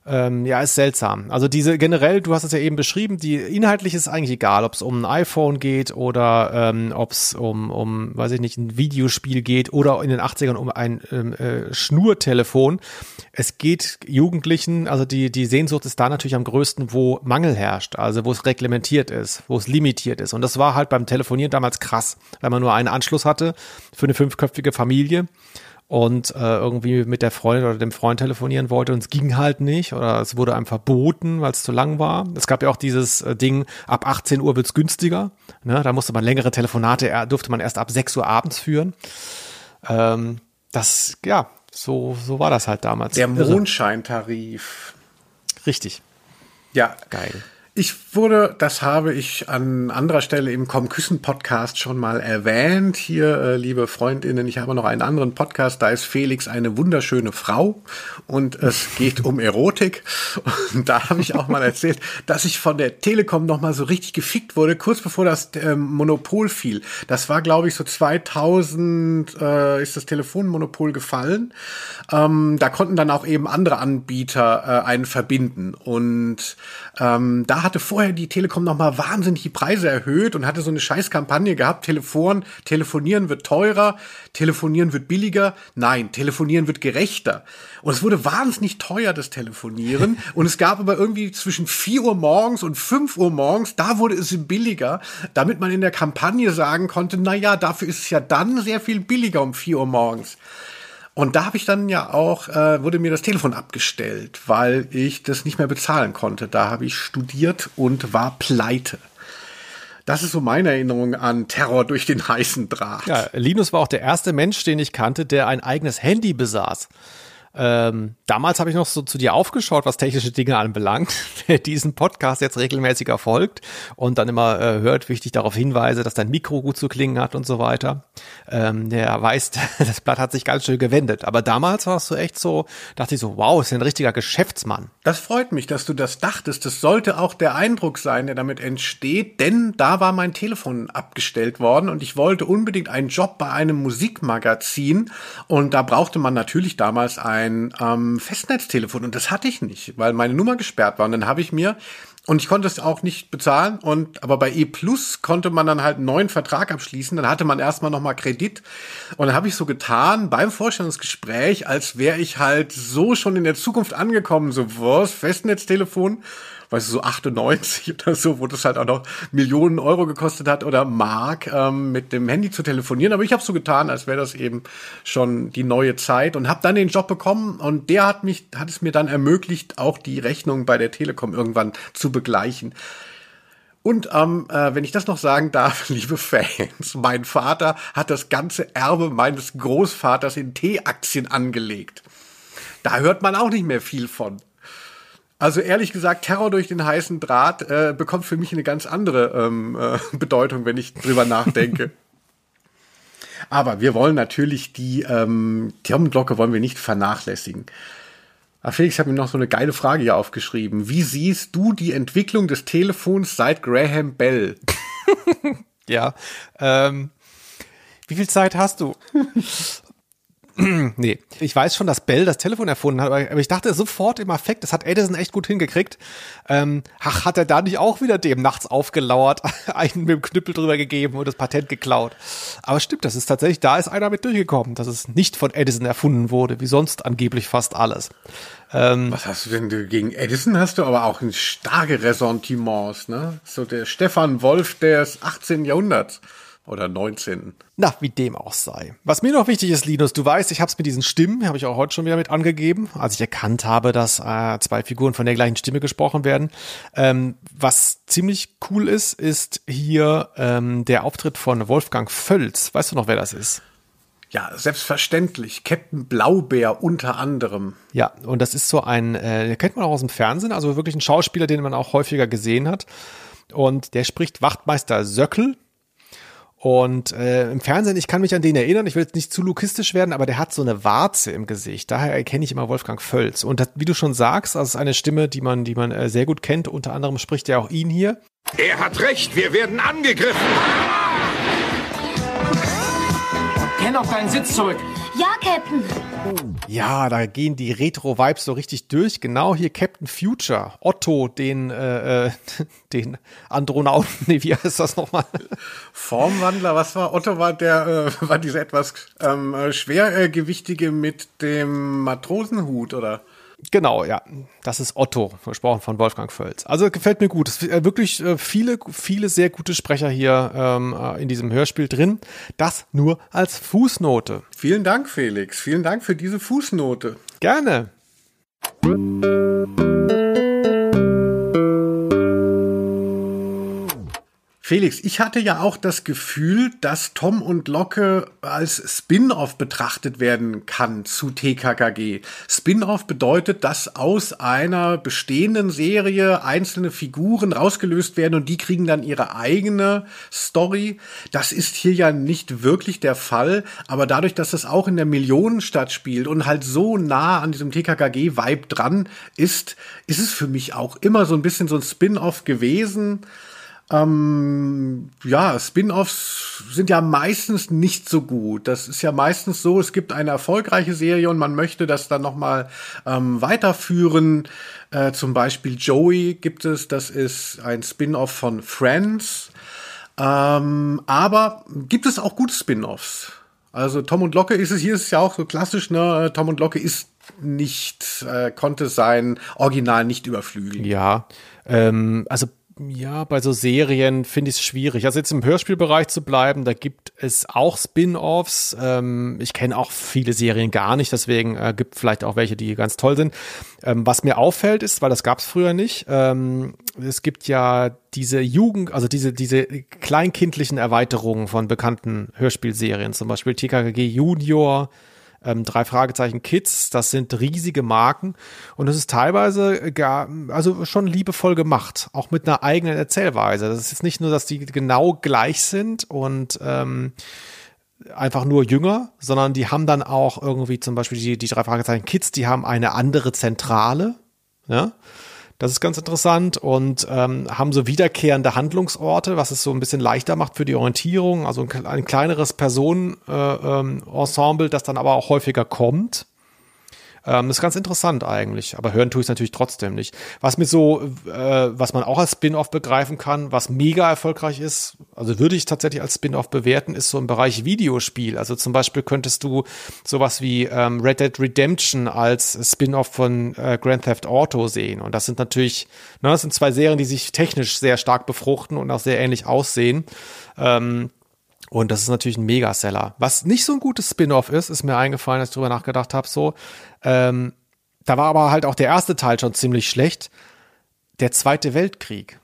Ähm, ja, ist seltsam. Also diese generell, du hast es ja eben beschrieben, die inhaltlich ist eigentlich egal, ob es um ein iPhone geht oder ähm, ob es um, um, weiß ich nicht, ein Videospiel geht oder in den 80ern um ein ähm, äh, Schnurtelefon. Es geht Jugendlichen, also die, die Sehnsucht ist da natürlich am größten, wo Mangel herrscht, also wo es reglementiert ist, wo es limitiert ist. Und das war halt beim Telefonieren damals krass, weil man nur einen Anschluss hatte für eine fünfköpfige Familie und äh, irgendwie mit der Freundin oder dem Freund telefonieren wollte und es ging halt nicht oder es wurde einem verboten, weil es zu lang war. Es gab ja auch dieses äh, Ding, ab 18 Uhr wird's günstiger. Ne? Da musste man längere Telefonate, durfte man erst ab 6 Uhr abends führen. Ähm, das, ja, so, so war das halt damals. Der Mondscheintarif. Richtig. Ja. Geil. Ich wurde, das habe ich an anderer Stelle im Komm Küssen Podcast schon mal erwähnt. Hier, äh, liebe Freundinnen, ich habe noch einen anderen Podcast, da ist Felix eine wunderschöne Frau und es geht um Erotik. Und da habe ich auch mal erzählt, dass ich von der Telekom noch mal so richtig gefickt wurde, kurz bevor das äh, Monopol fiel. Das war, glaube ich, so 2000 äh, ist das Telefonmonopol gefallen. Ähm, da konnten dann auch eben andere Anbieter äh, einen verbinden und ähm, da hatte vorher die Telekom noch mal wahnsinnig die Preise erhöht und hatte so eine Scheißkampagne gehabt. Telefon, telefonieren wird teurer, telefonieren wird billiger. Nein, telefonieren wird gerechter. Und es wurde wahnsinnig teuer, das Telefonieren. <laughs> und es gab aber irgendwie zwischen 4 Uhr morgens und 5 Uhr morgens, da wurde es billiger, damit man in der Kampagne sagen konnte, na ja, dafür ist es ja dann sehr viel billiger um 4 Uhr morgens. Und da habe ich dann ja auch, äh, wurde mir das Telefon abgestellt, weil ich das nicht mehr bezahlen konnte. Da habe ich studiert und war pleite. Das ist so meine Erinnerung an Terror durch den heißen Draht. Ja, Linus war auch der erste Mensch, den ich kannte, der ein eigenes Handy besaß. Ähm, damals habe ich noch so zu dir aufgeschaut, was technische Dinge anbelangt. <laughs> Wer diesen Podcast jetzt regelmäßig erfolgt und dann immer äh, hört, wie ich dich darauf hinweise, dass dein Mikro gut zu klingen hat und so weiter, ähm, der weiß, <laughs> das Blatt hat sich ganz schön gewendet. Aber damals warst du echt so, dachte ich so, wow, ist ein richtiger Geschäftsmann. Das freut mich, dass du das dachtest. Das sollte auch der Eindruck sein, der damit entsteht, denn da war mein Telefon abgestellt worden und ich wollte unbedingt einen Job bei einem Musikmagazin und da brauchte man natürlich damals ein ein ähm, Festnetztelefon und das hatte ich nicht, weil meine Nummer gesperrt war. Und dann habe ich mir und ich konnte es auch nicht bezahlen und aber bei E Plus konnte man dann halt einen neuen Vertrag abschließen. Dann hatte man erstmal noch mal Kredit und dann habe ich so getan beim Vorstellungsgespräch, als wäre ich halt so schon in der Zukunft angekommen, so was Festnetztelefon weißt du, so 98 oder so, wo das halt auch noch Millionen Euro gekostet hat oder Mark, ähm, mit dem Handy zu telefonieren. Aber ich habe so getan, als wäre das eben schon die neue Zeit und habe dann den Job bekommen und der hat mich, hat es mir dann ermöglicht, auch die Rechnung bei der Telekom irgendwann zu begleichen. Und ähm, äh, wenn ich das noch sagen darf, <laughs> liebe Fans, mein Vater hat das ganze Erbe meines Großvaters in T-Aktien angelegt. Da hört man auch nicht mehr viel von. Also ehrlich gesagt, Terror durch den heißen Draht äh, bekommt für mich eine ganz andere ähm, äh, <laughs> Bedeutung, wenn ich drüber nachdenke. <laughs> Aber wir wollen natürlich die ähm, Firmenglocke wollen wir nicht vernachlässigen. Ah, Felix hat mir noch so eine geile Frage hier aufgeschrieben. Wie siehst du die Entwicklung des Telefons seit Graham Bell? <laughs> ja. Ähm, wie viel Zeit hast du? <clears throat> nee, ich weiß schon, dass Bell das Telefon erfunden hat, aber ich dachte sofort im Affekt, das hat Edison echt gut hingekriegt. Ähm, ach, hat er da nicht auch wieder dem nachts aufgelauert, <laughs> einen mit dem Knüppel drüber gegeben und das Patent geklaut? Aber stimmt, das ist tatsächlich, da ist einer mit durchgekommen, dass es nicht von Edison erfunden wurde, wie sonst angeblich fast alles. Ähm, Was hast du denn gegen Edison? Hast du aber auch ein starke Ressentiments, ne? So der Stefan Wolf des 18. Jahrhunderts oder 19. Na, wie dem auch sei. Was mir noch wichtig ist, Linus, du weißt, ich habe es mit diesen Stimmen, habe ich auch heute schon wieder mit angegeben, als ich erkannt habe, dass äh, zwei Figuren von der gleichen Stimme gesprochen werden. Ähm, was ziemlich cool ist, ist hier ähm, der Auftritt von Wolfgang Völz. Weißt du noch, wer das ist? Ja, selbstverständlich. Captain Blaubeer unter anderem. Ja, und das ist so ein, äh, kennt man auch aus dem Fernsehen, also wirklich ein Schauspieler, den man auch häufiger gesehen hat. Und der spricht Wachtmeister Söckel, und äh, im Fernsehen, ich kann mich an den erinnern, ich will jetzt nicht zu lukistisch werden, aber der hat so eine Warze im Gesicht. Daher erkenne ich immer Wolfgang Völz. Und das, wie du schon sagst, das ist eine Stimme, die man, die man äh, sehr gut kennt. Unter anderem spricht er auch ihn hier. Er hat recht, wir werden angegriffen. Kenn auf deinen Sitz zurück. Ja, Captain. Ja, da gehen die Retro-Vibes so richtig durch. Genau hier Captain Future, Otto, den, äh, äh <laughs> den Andronauten, nee, wie heißt das nochmal? Formwandler, was war? Otto war der, äh, war diese etwas ähm, äh, schwergewichtige mit dem Matrosenhut, oder? Genau, ja. Das ist Otto, versprochen von Wolfgang Völz. Also gefällt mir gut. Es sind äh, wirklich äh, viele, viele sehr gute Sprecher hier ähm, äh, in diesem Hörspiel drin. Das nur als Fußnote. Vielen Dank, Felix. Vielen Dank für diese Fußnote. Gerne. Felix, ich hatte ja auch das Gefühl, dass Tom und Locke als Spin-off betrachtet werden kann zu TKKG. Spin-off bedeutet, dass aus einer bestehenden Serie einzelne Figuren rausgelöst werden und die kriegen dann ihre eigene Story. Das ist hier ja nicht wirklich der Fall, aber dadurch, dass das auch in der Millionenstadt spielt und halt so nah an diesem TKKG-Vibe dran ist, ist es für mich auch immer so ein bisschen so ein Spin-off gewesen. Ähm, ja, Spin-offs sind ja meistens nicht so gut. Das ist ja meistens so, es gibt eine erfolgreiche Serie und man möchte das dann noch mal ähm, weiterführen. Äh, zum Beispiel Joey gibt es, das ist ein Spin-off von Friends. Ähm, aber gibt es auch gute Spin-offs? Also Tom und Locke ist es hier ist es ja auch so klassisch, ne? Tom und Locke ist nicht, äh, konnte sein Original nicht überflügeln. Ja, ähm, also ja, bei so Serien finde ich es schwierig. Also jetzt im Hörspielbereich zu bleiben, da gibt es auch Spin-offs. Ähm, ich kenne auch viele Serien gar nicht, deswegen äh, gibt vielleicht auch welche, die ganz toll sind. Ähm, was mir auffällt ist, weil das gab es früher nicht, ähm, es gibt ja diese Jugend, also diese, diese kleinkindlichen Erweiterungen von bekannten Hörspielserien, zum Beispiel TKKG Junior, ähm, drei Fragezeichen Kids, das sind riesige Marken und es ist teilweise gar, also schon liebevoll gemacht, auch mit einer eigenen Erzählweise. Das ist jetzt nicht nur, dass die genau gleich sind und ähm, einfach nur jünger, sondern die haben dann auch irgendwie zum Beispiel die, die drei Fragezeichen Kids, die haben eine andere Zentrale, ja. Das ist ganz interessant und ähm, haben so wiederkehrende Handlungsorte, was es so ein bisschen leichter macht für die Orientierung. Also ein, ein kleineres Personenensemble, äh, ähm, das dann aber auch häufiger kommt. Ähm, das ist ganz interessant eigentlich, aber hören tue ich es natürlich trotzdem nicht. Was mir so, äh, was man auch als Spin-off begreifen kann, was mega erfolgreich ist, also würde ich tatsächlich als Spin-off bewerten, ist so im Bereich Videospiel. Also zum Beispiel könntest du sowas wie ähm, Red Dead Redemption als Spin-off von äh, Grand Theft Auto sehen. Und das sind natürlich, ne, das sind zwei Serien, die sich technisch sehr stark befruchten und auch sehr ähnlich aussehen. Ähm, und das ist natürlich ein Megaseller. Was nicht so ein gutes Spin-off ist, ist mir eingefallen, als ich drüber nachgedacht habe, so. Ähm, da war aber halt auch der erste Teil schon ziemlich schlecht. Der Zweite Weltkrieg.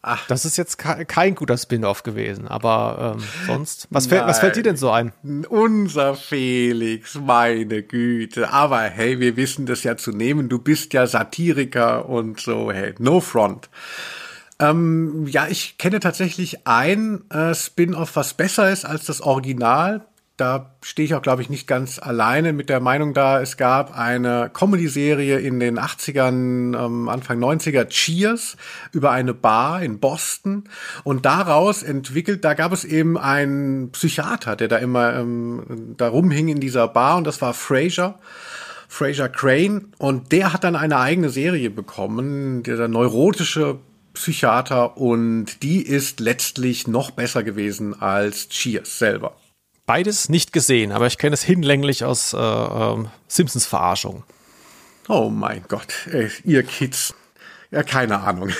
Ach. Das ist jetzt kein guter Spin-off gewesen, aber ähm, sonst. Was fällt, was fällt dir denn so ein? Unser Felix, meine Güte. Aber hey, wir wissen das ja zu nehmen. Du bist ja Satiriker und so, hey, no front. Ähm, ja, ich kenne tatsächlich ein äh, Spin-off, was besser ist als das Original. Da stehe ich auch, glaube ich, nicht ganz alleine mit der Meinung da. Es gab eine Comedy-Serie in den 80ern, ähm, Anfang 90er, Cheers, über eine Bar in Boston. Und daraus entwickelt, da gab es eben einen Psychiater, der da immer ähm, da rumhing in dieser Bar und das war Fraser. Fraser Crane und der hat dann eine eigene Serie bekommen, der neurotische Psychiater und die ist letztlich noch besser gewesen als Cheers selber. Beides nicht gesehen, aber ich kenne es hinlänglich aus äh, äh, Simpsons Verarschung. Oh mein Gott, ey, ihr Kids. Ja, keine Ahnung.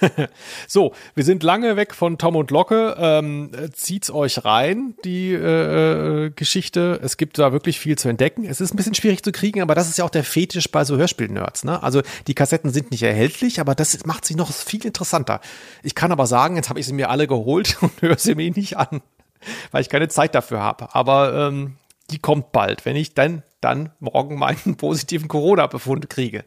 <laughs> so, wir sind lange weg von Tom und Locke. Ähm, zieht's euch rein, die äh, äh, Geschichte. Es gibt da wirklich viel zu entdecken. Es ist ein bisschen schwierig zu kriegen, aber das ist ja auch der Fetisch bei so Hörspiel-Nerds. Ne? Also die Kassetten sind nicht erhältlich, aber das macht sie noch viel interessanter. Ich kann aber sagen, jetzt habe ich sie mir alle geholt <laughs> und höre sie mir nicht an, weil ich keine Zeit dafür habe. Aber ähm, die kommt bald, wenn ich dann, dann morgen meinen <laughs> positiven Corona-Befund kriege.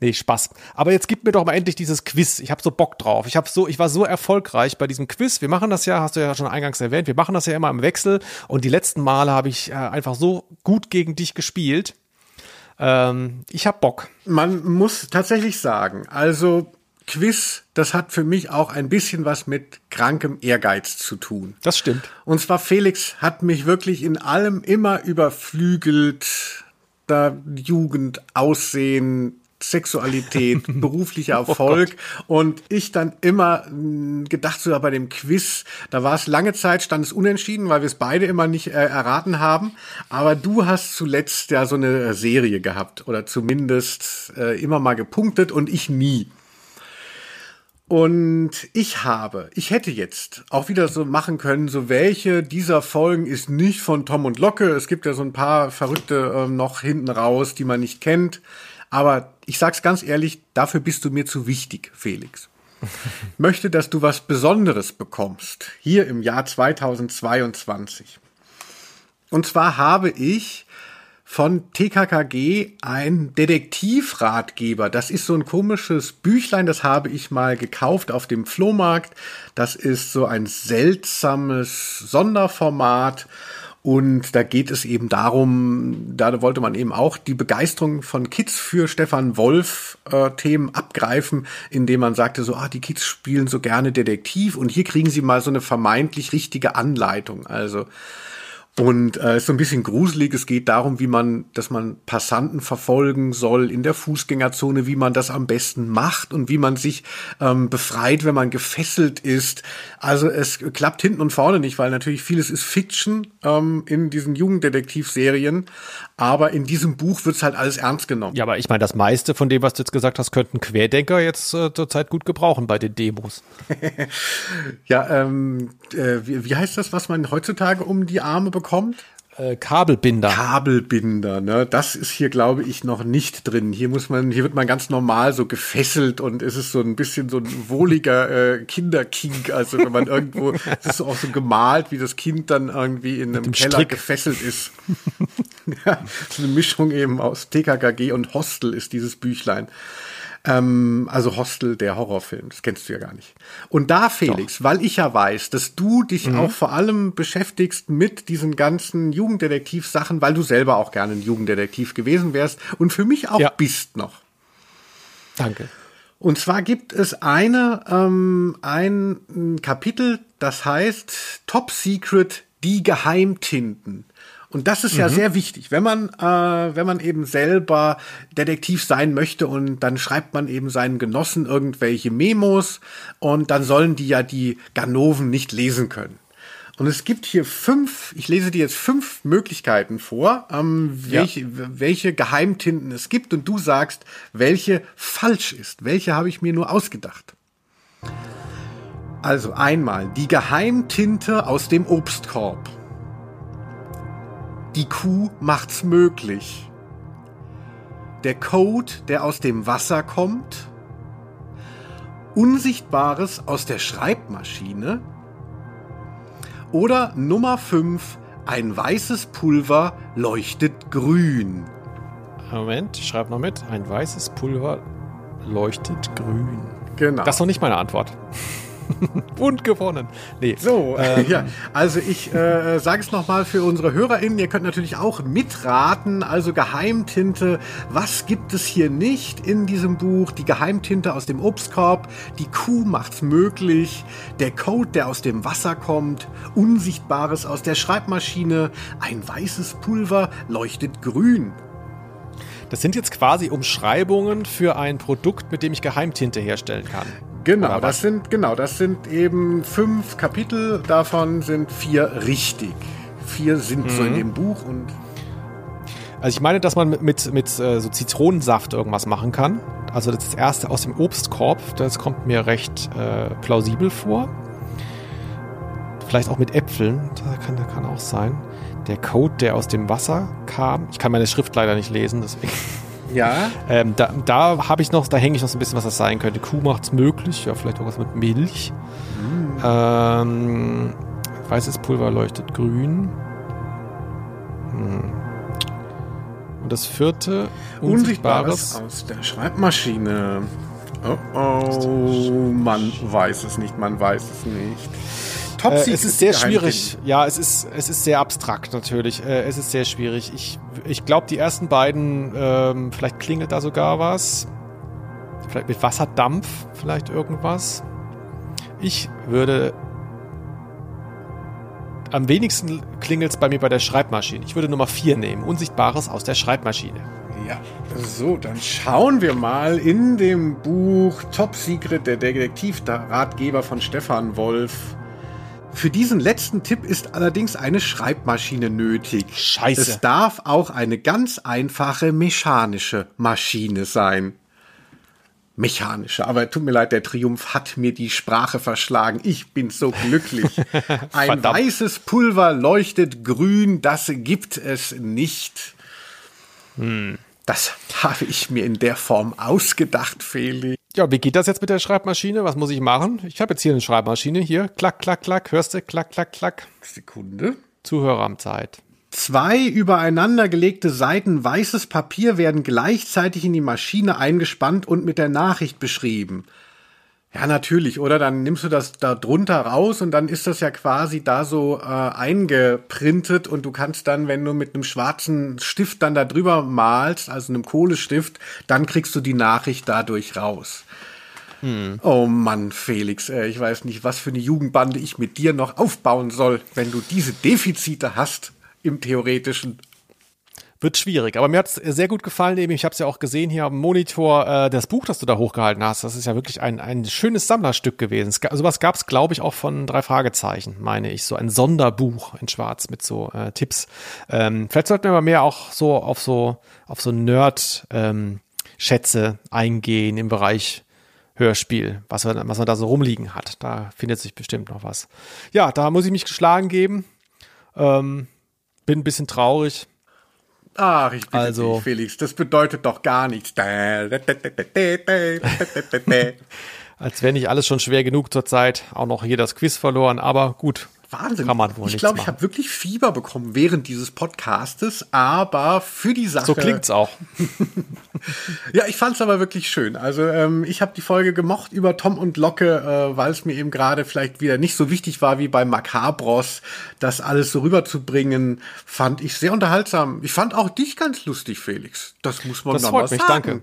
Nee, Spaß. Aber jetzt gib mir doch mal endlich dieses Quiz. Ich habe so Bock drauf. Ich, hab so, ich war so erfolgreich bei diesem Quiz. Wir machen das ja, hast du ja schon eingangs erwähnt, wir machen das ja immer im Wechsel. Und die letzten Male habe ich äh, einfach so gut gegen dich gespielt. Ähm, ich habe Bock. Man muss tatsächlich sagen, also Quiz, das hat für mich auch ein bisschen was mit krankem Ehrgeiz zu tun. Das stimmt. Und zwar Felix hat mich wirklich in allem immer überflügelt. Da Jugend, Aussehen, Sexualität, <laughs> beruflicher oh Erfolg oh und ich dann immer hm, gedacht so bei dem Quiz, da war es lange Zeit stand es unentschieden, weil wir es beide immer nicht äh, erraten haben, aber du hast zuletzt ja so eine Serie gehabt oder zumindest äh, immer mal gepunktet und ich nie. Und ich habe, ich hätte jetzt auch wieder so machen können, so welche dieser Folgen ist nicht von Tom und Locke. Es gibt ja so ein paar Verrückte äh, noch hinten raus, die man nicht kennt. Aber ich sag's ganz ehrlich, dafür bist du mir zu wichtig, Felix. Ich möchte, dass du was Besonderes bekommst, hier im Jahr 2022. Und zwar habe ich von TKKG ein Detektivratgeber. Das ist so ein komisches Büchlein, das habe ich mal gekauft auf dem Flohmarkt. Das ist so ein seltsames Sonderformat. Und da geht es eben darum, da wollte man eben auch die Begeisterung von Kids für Stefan Wolf äh, Themen abgreifen, indem man sagte so, ah, die Kids spielen so gerne Detektiv und hier kriegen sie mal so eine vermeintlich richtige Anleitung. Also und äh, ist so ein bisschen gruselig. Es geht darum, wie man, dass man Passanten verfolgen soll in der Fußgängerzone, wie man das am besten macht und wie man sich ähm, befreit, wenn man gefesselt ist. Also es klappt hinten und vorne nicht, weil natürlich vieles ist Fiction ähm, in diesen Jugenddetektivserien. Aber in diesem Buch wird es halt alles ernst genommen. Ja, aber ich meine, das meiste von dem, was du jetzt gesagt hast, könnten Querdenker jetzt äh, zurzeit gut gebrauchen bei den Demos. <laughs> ja, ähm, äh, wie, wie heißt das, was man heutzutage um die Arme bekommt? Bekommt? Äh, Kabelbinder. Kabelbinder, ne? Das ist hier, glaube ich, noch nicht drin. Hier muss man, hier wird man ganz normal so gefesselt und es ist so ein bisschen so ein wohliger äh, Kinderkink. Also wenn man irgendwo, <laughs> es ist auch so gemalt, wie das Kind dann irgendwie in einem Keller Strick. gefesselt ist. <laughs> ja, so eine Mischung eben aus TKKG und Hostel ist dieses Büchlein. Ähm, also Hostel, der Horrorfilm, das kennst du ja gar nicht. Und da, Felix, Doch. weil ich ja weiß, dass du dich mhm. auch vor allem beschäftigst mit diesen ganzen Jugenddetektiv-Sachen, weil du selber auch gerne ein Jugenddetektiv gewesen wärst und für mich auch ja. bist noch. Danke. Und zwar gibt es eine, ähm, ein Kapitel, das heißt Top Secret die Geheimtinten. Und das ist ja Mhm. sehr wichtig, wenn man, äh, wenn man eben selber Detektiv sein möchte und dann schreibt man eben seinen Genossen irgendwelche Memos und dann sollen die ja die Ganoven nicht lesen können. Und es gibt hier fünf, ich lese dir jetzt fünf Möglichkeiten vor, ähm, Ja. welche, welche Geheimtinten es gibt und du sagst, welche falsch ist. Welche habe ich mir nur ausgedacht. Also einmal die Geheimtinte aus dem Obstkorb. Die Kuh macht's möglich. Der Code, der aus dem Wasser kommt. Unsichtbares aus der Schreibmaschine. Oder Nummer 5, ein weißes Pulver leuchtet grün. Moment, ich schreibe noch mit. Ein weißes Pulver leuchtet grün. Genau. Das ist noch nicht meine Antwort. <laughs> Und gewonnen. Nee. So, Ähm. <laughs> ja, also ich äh, sage es nochmal für unsere HörerInnen, ihr könnt natürlich auch mitraten, also Geheimtinte, was gibt es hier nicht in diesem Buch? Die Geheimtinte aus dem Obstkorb, die Kuh macht's möglich, der Code, der aus dem Wasser kommt, Unsichtbares aus der Schreibmaschine, ein weißes Pulver leuchtet grün. Das sind jetzt quasi Umschreibungen für ein Produkt, mit dem ich Geheimtinte herstellen kann. Genau, das sind, genau, das sind eben fünf Kapitel, davon sind vier richtig. Vier sind so Mhm. in dem Buch und Also ich meine, dass man mit, mit, mit äh, so Zitronensaft irgendwas machen kann. Also das erste aus dem Obstkorb, das kommt mir recht äh, plausibel vor. Vielleicht auch mit Äpfeln, das kann, das kann auch sein. Der Code, der aus dem Wasser kam. Ich kann meine Schrift leider nicht lesen, deswegen. Ja. Ähm, da da habe ich noch, da hänge ich noch so ein bisschen, was das sein könnte. Kuh macht's möglich, ja, vielleicht irgendwas mit Milch. Ähm, weißes Pulver leuchtet grün. Hm. Und das vierte, Unsichtbares Unsichtbares. aus der Schreibmaschine. Oh oh, man weiß es nicht, man weiß es nicht. Top Äh, es ist sehr schwierig. Ja, es ist, es ist sehr abstrakt natürlich. Äh, es ist sehr schwierig. Ich, ich glaube, die ersten beiden, ähm, vielleicht klingelt da sogar was. Vielleicht mit Wasserdampf, vielleicht irgendwas. Ich würde. Am wenigsten klingelt es bei mir bei der Schreibmaschine. Ich würde Nummer 4 nehmen. Unsichtbares aus der Schreibmaschine. Ja, so, dann schauen wir mal in dem Buch Top Secret, der Detektivratgeber von Stefan Wolf. Für diesen letzten Tipp ist allerdings eine Schreibmaschine nötig. Scheiße. Es darf auch eine ganz einfache mechanische Maschine sein. Mechanische, aber tut mir leid, der Triumph hat mir die Sprache verschlagen. Ich bin so glücklich. <laughs> Ein weißes Pulver leuchtet grün, das gibt es nicht. Das habe ich mir in der Form ausgedacht, Felix. Ja, wie geht das jetzt mit der Schreibmaschine? Was muss ich machen? Ich habe jetzt hier eine Schreibmaschine. Hier, klack, klack, klack. Hörst du? Klack, klack, klack. Sekunde. Zuhörerzeit. Zwei übereinander gelegte Seiten weißes Papier werden gleichzeitig in die Maschine eingespannt und mit der Nachricht beschrieben. Ja, natürlich, oder? Dann nimmst du das da drunter raus und dann ist das ja quasi da so äh, eingeprintet und du kannst dann, wenn du mit einem schwarzen Stift dann da drüber malst, also einem Kohlestift, dann kriegst du die Nachricht dadurch raus. Oh Mann, Felix, äh, ich weiß nicht, was für eine Jugendbande ich mit dir noch aufbauen soll, wenn du diese Defizite hast im Theoretischen. Wird schwierig, aber mir hat es sehr gut gefallen, eben. Ich habe es ja auch gesehen hier am Monitor, äh, das Buch, das du da hochgehalten hast. Das ist ja wirklich ein, ein schönes Sammlerstück gewesen. Sowas gab es, glaube ich, auch von drei Fragezeichen, meine ich. So ein Sonderbuch in Schwarz mit so äh, Tipps. Ähm, vielleicht sollten wir mal mehr auch so auf so auf so Nerd-Schätze eingehen im Bereich Hörspiel, was man, was man da so rumliegen hat. Da findet sich bestimmt noch was. Ja, da muss ich mich geschlagen geben. Ähm, bin ein bisschen traurig. Ach, ich bitte Also- dich, Felix, das bedeutet doch gar nichts. Als wäre nicht alles schon schwer genug zurzeit. Auch noch hier das Quiz verloren, aber gut. Wahnsinn. Kann man wohl ich glaube, ich habe wirklich Fieber bekommen während dieses Podcastes, aber für die Sache. So klingt's auch. <laughs> Ja, ich fand's aber wirklich schön. Also ähm, ich habe die Folge gemocht über Tom und Locke, äh, weil es mir eben gerade vielleicht wieder nicht so wichtig war wie bei Macabros, das alles so rüberzubringen, fand ich sehr unterhaltsam. Ich fand auch dich ganz lustig, Felix. Das muss man Das noch mal freut mich, sagen. danke.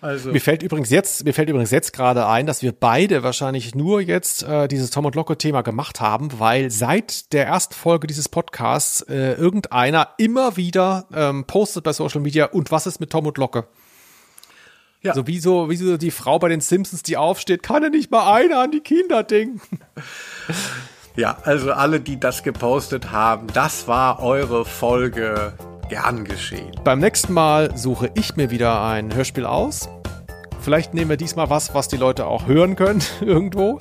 Also Mir fällt übrigens jetzt, mir fällt übrigens jetzt gerade ein, dass wir beide wahrscheinlich nur jetzt äh, dieses Tom und Locke Thema gemacht haben, weil seit der ersten Folge dieses Podcasts äh, irgendeiner immer wieder ähm, postet bei Social Media und was ist mit Tom und Locke? Ja. So wie so, wie so die Frau bei den Simpsons, die aufsteht, kann er nicht mal einer an die Kinder denken. Ja, also alle, die das gepostet haben, das war eure Folge. Gern geschehen. Beim nächsten Mal suche ich mir wieder ein Hörspiel aus. Vielleicht nehmen wir diesmal was, was die Leute auch hören können <laughs> irgendwo.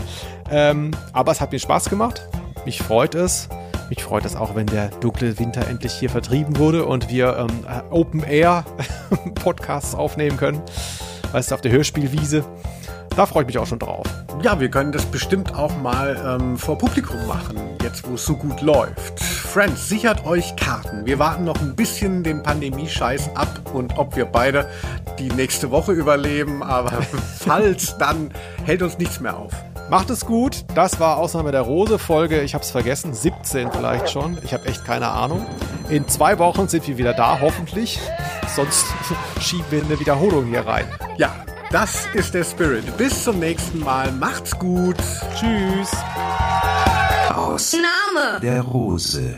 Ähm, aber es hat mir Spaß gemacht. Mich freut es. Mich freut es auch, wenn der dunkle Winter endlich hier vertrieben wurde und wir ähm, Open Air <laughs> Podcasts aufnehmen können. Weißt du, auf der Hörspielwiese. Da freue ich mich auch schon drauf. Ja, wir können das bestimmt auch mal ähm, vor Publikum machen, jetzt wo es so gut läuft. Friends, sichert euch Karten. Wir warten noch ein bisschen den Pandemie-Scheiß ab und ob wir beide die nächste Woche überleben, aber <laughs> falls, dann hält uns nichts mehr auf. Macht es gut. Das war Ausnahme der Rose Folge. Ich habe es vergessen. 17 vielleicht schon. Ich habe echt keine Ahnung. In zwei Wochen sind wir wieder da, hoffentlich. Sonst <laughs> schieben wir eine Wiederholung hier rein. Ja, das ist der Spirit. Bis zum nächsten Mal. Macht's gut. Tschüss. Aus Name. der Rose.